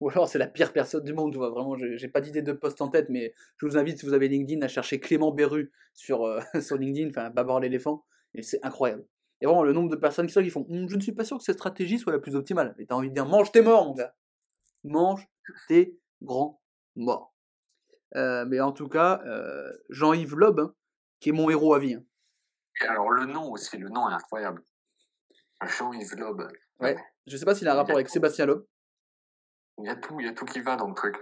ou alors c'est la pire personne du monde, tu vois. Vraiment, j'ai pas d'idée de post en tête, mais je vous invite, si vous avez LinkedIn, à chercher Clément Berru sur, euh, sur LinkedIn, enfin, Babar l'éléphant, et c'est incroyable. Et vraiment, le nombre de personnes qui sont qui font Hum, Je ne suis pas sûr que cette stratégie soit la plus optimale. Et t'as envie de dire Mange tes morts, mon gars. Mange tes grands morts. Euh, mais en tout cas, euh, Jean-Yves Loeb, hein, qui est mon héros à vie. hein. Et alors, le nom aussi, le nom est incroyable. Jean-Yves Loeb. Ouais. Je sais pas s'il a un rapport avec Sébastien Loeb. Il y a tout, il y a tout qui va dans le truc.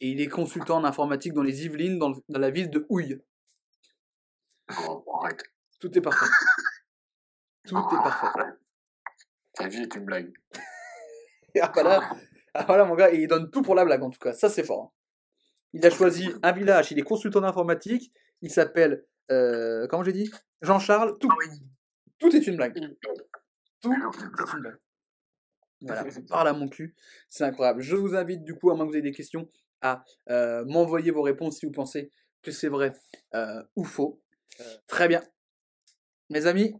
Et il est consultant en informatique dans les Yvelines, dans, le- dans la ville de Houille. Oh, arrête. Tout est parfait. Tout est parfait. Ta vie est une blague. Ah bah là, ah voilà mon gars, et il donne tout pour la blague en tout cas, ça c'est fort. hein. Il a choisi un village, il est consultant en informatique, il s'appelle, euh, comment j'ai dit? Jean-Charles, tout, Ah tout est une blague. Tout est une blague. Voilà, parle à mon cul, c'est incroyable. Je vous invite du coup, à moins que vous ayez des questions, à euh, m'envoyer vos réponses si vous pensez que c'est vrai euh, ou faux. Très bien. Mes amis,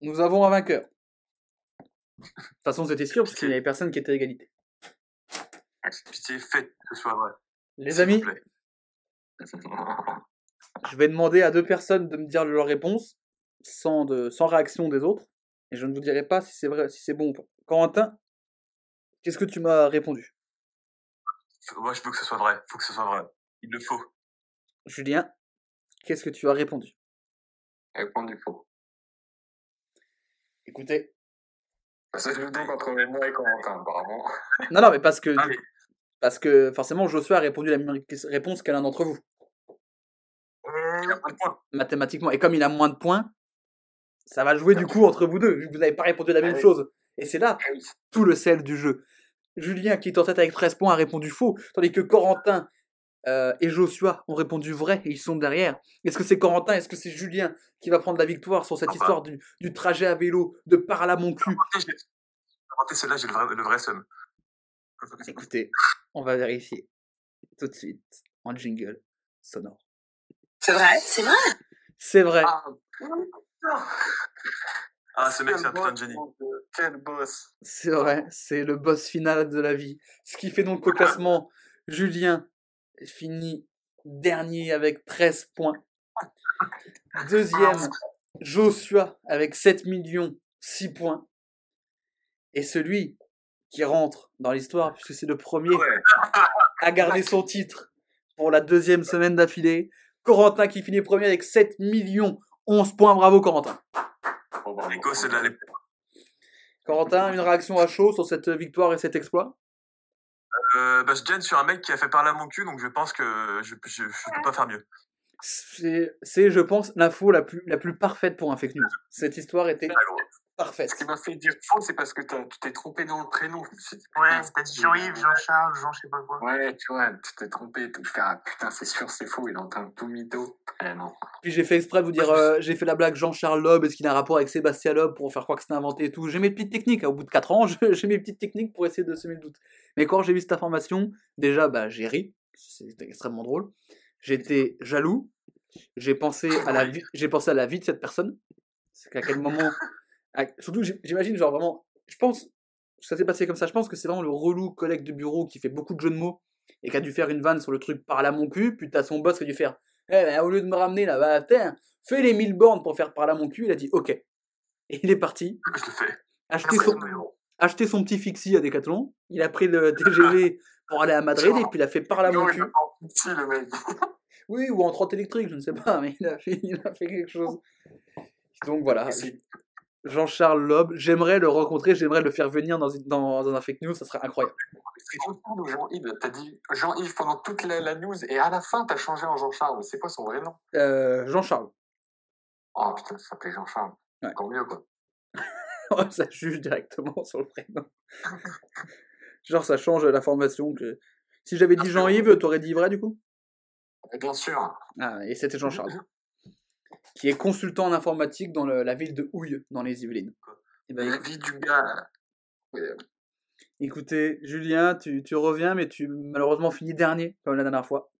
nous avons un vainqueur. De toute façon, c'était sûr, parce qu'il n'y avait personne qui était à égalité. Pitié, faites que ce soit vrai. Les vous amis, je vais demander à deux personnes de me dire leur réponse sans, de, sans réaction des autres. Et je ne vous dirai pas si c'est vrai, si c'est bon ou pas. Corentin, qu'est-ce que tu m'as répondu? Moi, je veux que ce soit vrai. Faut que ce soit vrai. Il le faut. Julien, qu'est-ce que tu as répondu? Répondu faux. Écoutez, Ça joue donc entre moi et Corentin, apparemment. non, non, mais parce que, Allez. parce que forcément, Josué a répondu la même réponse qu'à l'un d'entre vous, Euh, Il a pas de points. mathématiquement. Et comme il a moins de points, ça va jouer du coup entre vous deux, vu que vous n'avez pas répondu la même Ah oui. chose. Et c'est là Ah tout le sel du jeu. Julien, qui est en tête avec 13 points, a répondu faux, tandis que Corentin euh, et Joshua ont répondu vrai et ils sont derrière. Est-ce que c'est Corentin Est-ce que c'est Julien qui va prendre la victoire sur cette Ah bah. histoire du, du trajet à vélo de Parla mon cul celle-là, j'ai le vrai, le vrai seum. Écoutez, on va vérifier tout de suite en jingle sonore. C'est vrai? C'est vrai C'est vrai. Ah, Ah, ce mec, c'est un putain de génie. Quel boss. C'est vrai, c'est le boss final de la vie. Ce qui fait donc au classement, Julien finit dernier avec 13 points. Deuxième, Joshua avec 7 millions 6 points. Et celui qui rentre dans l'histoire, puisque c'est le premier à garder son titre pour la deuxième semaine d'affilée, Corentin qui finit premier avec 7 millions 11 points. Bravo Corentin. C'est de la Corentin, une réaction à chaud sur cette victoire et cet exploit? Euh, bah, je gêne sur un mec qui a fait parler à mon cul, donc je pense que je, je peux pas faire mieux. C'est, c'est, je pense, l'info la plus, la plus parfaite pour un fake news. Cette histoire était Gros. parfaite. Ce qui m'a fait dire faux, c'est parce que t'as- tu t'es trompé dans le prénom. Je me suis dit, Ouais, putain, t'as dit c'est- Jean-Yves, Jean-Charles, Jean je sais pas quoi. Ouais, tu vois, tu t'es trompé. Je fais, ah putain, c'est sûr, c'est faux, il est en train de tout mytho. Eh non. Puis j'ai fait exprès de vous dire, euh, j'ai fait la blague Jean-Charles Loeb, est-ce qu'il a un rapport avec Sébastien Loeb pour faire croire que c'était inventé et tout. J'ai mes petites techniques, hein. au bout de 4 ans, j'ai mes petites techniques pour essayer de semer le doute. Mais quand j'ai vu cette information, déjà, bah, j'ai ri, c'était extrêmement drôle. J'étais jaloux, j'ai pensé, à la vie, j'ai pensé à la vie de cette personne. C'est qu'à quel moment. À- surtout, j'im- j'imagine, genre vraiment, je pense, ça s'est passé comme ça, je pense que c'est vraiment le relou collègue de bureau qui fait beaucoup de jeux de mots et qui a dû faire une vanne sur le truc par là mon cul, puis t'as son boss qui a dû faire eh ben, au lieu de me ramener là, bah, fais les 1000 bornes pour faire par là mon cul. Il a dit OK. Et il est parti, acheter son, acheter son petit fixie à Decathlon. Il a pris le TGV pour aller à Madrid et puis il a fait par là mon cul. Oui, ou en trotte électrique, je ne sais pas, mais il a fait, il a fait quelque chose. Donc voilà, C'est- Jean-Charles Loeb, j'aimerais le rencontrer, j'aimerais le faire venir dans, une- dans, dans un fake news, ça serait incroyable. Jean-Yves. T'as dit Jean-Yves pendant toute la, la news et à la fin, t'as changé en Jean-Charles. C'est quoi son vrai nom? Euh, Jean-Charles. Oh putain, ça s'appelait Jean-Charles. Ouais. Encore mieux, quoi. Ça juge directement sur le prénom. Genre, ça change la formation que. Si j'avais dit Jean-Yves, t'aurais dit vrai du coup? Et bien sûr. Ah, et c'était Jean-Charles. Qui est consultant en informatique dans le- la ville de Houille, dans les Yvelines. Eh ben, La vie du gars. euh, écoutez, Julien, tu, tu reviens, mais tu malheureusement finis dernier, comme la dernière fois.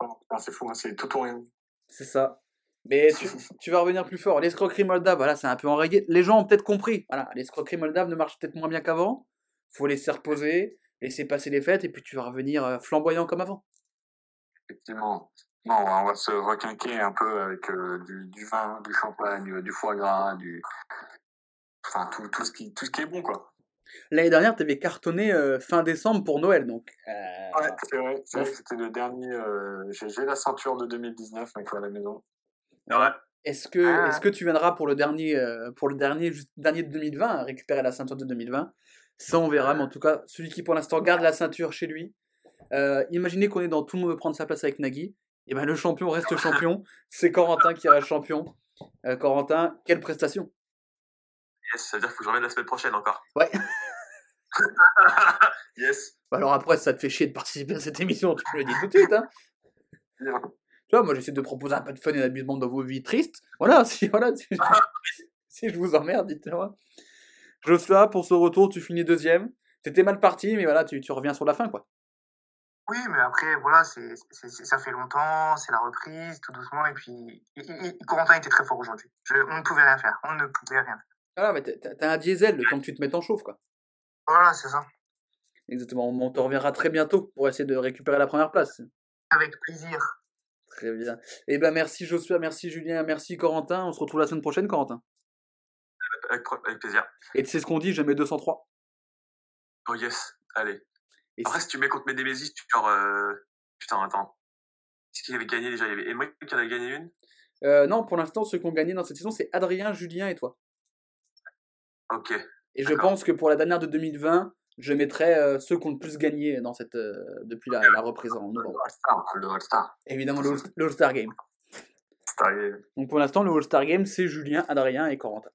oh, putain, c'est fou, hein, c'est tout ou rien. C'est ça. Mais tu, tu vas revenir plus fort. L'escroquerie moldave, voilà, c'est un peu enrayé. Les gens ont peut-être compris. Voilà, l'escroquerie moldave ne marche peut-être moins bien qu'avant. Faut laisser reposer, laisser passer les fêtes, et puis tu vas revenir euh, flamboyant comme avant. Effectivement. Non, on va se requinquer un peu avec euh, du, du vin, du champagne, euh, du foie gras, du. Enfin, tout, tout, ce qui, tout ce qui est bon, quoi. L'année dernière, tu avais cartonné euh, fin décembre pour Noël, donc. euh, Ouais, c'est vrai. C'est vrai que c'était le dernier. euh, J'ai la ceinture de 2019 avec à la maison. Ouais. Est-ce que, Ah. est-ce que tu viendras pour le dernier, pour le dernier, dernier de 2020, à récupérer la ceinture de 2020 Ça, on verra, mais en tout cas, celui qui pour l'instant garde la ceinture chez lui. euh, imaginez qu'on est dans Tout le monde veut prendre sa place avec Nagui. Et ben le champion reste champion. C'est Corentin qui reste champion. Euh, Corentin, quelle prestation? Yes, ça veut dire qu'il faut que je revienne la semaine prochaine encore. Ouais. yes. Bah Alors après, ça te fait chier de participer à cette émission, tu me le dis tout de suite. Hein. Tu vois, moi j'essaie de proposer un peu de fun et d'amusement dans vos vies tristes. Voilà, si, voilà, si, si je vous emmerde, dites-moi. Joshua, pour ce retour, tu finis deuxième. T'étais mal parti, mais voilà, tu, tu reviens sur la fin, quoi. Oui, mais après, voilà, c'est, c'est- c'est- ça fait longtemps, c'est la reprise, tout doucement, et puis il- il- il- Corentin était très fort aujourd'hui. Je- On ne pouvait rien faire, on ne pouvait rien faire. Voilà, mais t'as- t'as t'as un diesel, le temps que tu te mettes en chauffe, quoi. Voilà, c'est ça. Exactement, on te reviendra très bientôt pour essayer de récupérer la première place. Avec plaisir. Très bien. Eh ben merci Joshua, merci Julien, merci Corentin. On se retrouve la semaine prochaine, Corentin. Avec, avec plaisir. Et c'est ce qu'on dit, jamais 203. Oh yes. Allez. Et Après, si- tu mets contre mes Nemesis, tu genre. Euh... Putain, attends. Qu'est-ce qu'il avait gagné déjà? Il y avait qui en avait gagné une? Euh, non, pour l'instant, ceux qui ont gagné dans cette saison, c'est Adrien, Julien et toi. Ok. Et je pense que pour la dernière de 2020, je mettrai euh, ceux qui ont le plus gagné dans cette, euh, depuis la, la reprise en Le novembre. All-Star. Le All-Star. Évidemment, le All- le All-Star Game. All-Star Game. Donc pour l'instant, le All-Star Game, c'est Julien, Adrien et Corentin.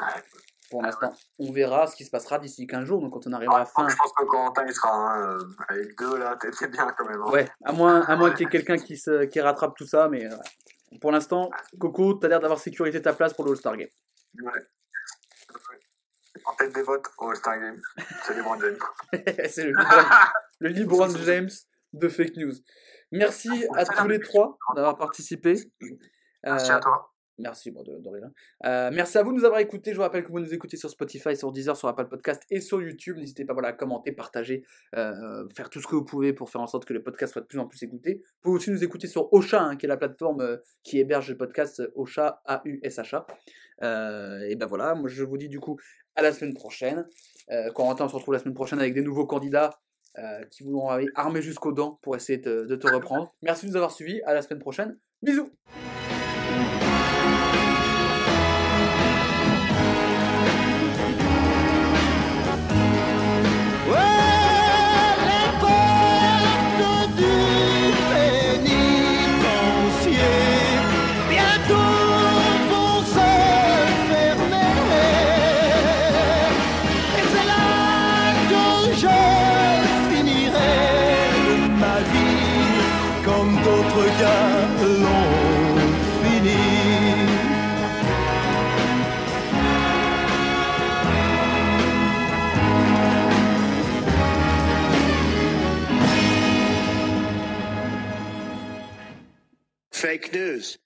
Ouais. Pour l'instant, on verra ce qui se passera d'ici 15 jours. Donc quand on arrivera à Ah, fin. Je pense que Corentin, il sera un, euh, avec deux là, t'es bien quand même. hein. Ouais, à moins, à moins qu'il y ait quelqu'un qui, se, qui rattrape tout ça. Mais euh, pour l'instant, Coco, t'as l'air d'avoir sécurisé ta place pour le All-Star Game. Ouais. En tête des votes au All-Star Game, c'est les James. c'est le LeBron, le LeBron James de fake news. Merci à tous les trois d'avoir participé. Merci Euh, à toi. Merci, rien. Euh, merci à vous de nous avoir écoutés. Je vous rappelle que vous nous écoutez sur Spotify, sur Deezer, sur Apple Podcast et sur YouTube. N'hésitez pas à commenter, partager, euh, faire tout ce que vous pouvez pour faire en sorte que le podcast soit de plus en plus écouté. Vous pouvez aussi nous écouter sur Ocha, hein, qui est la plateforme euh, qui héberge le podcast Ocha, A-U-S-H-A. Et ben voilà, moi je vous dis du coup à la semaine prochaine. Corentin, on se retrouve la semaine prochaine avec des nouveaux candidats qui vous auront armés jusqu'aux dents pour essayer de te reprendre. Merci de nous avoir suivis. À la semaine prochaine. Bisous Fake news.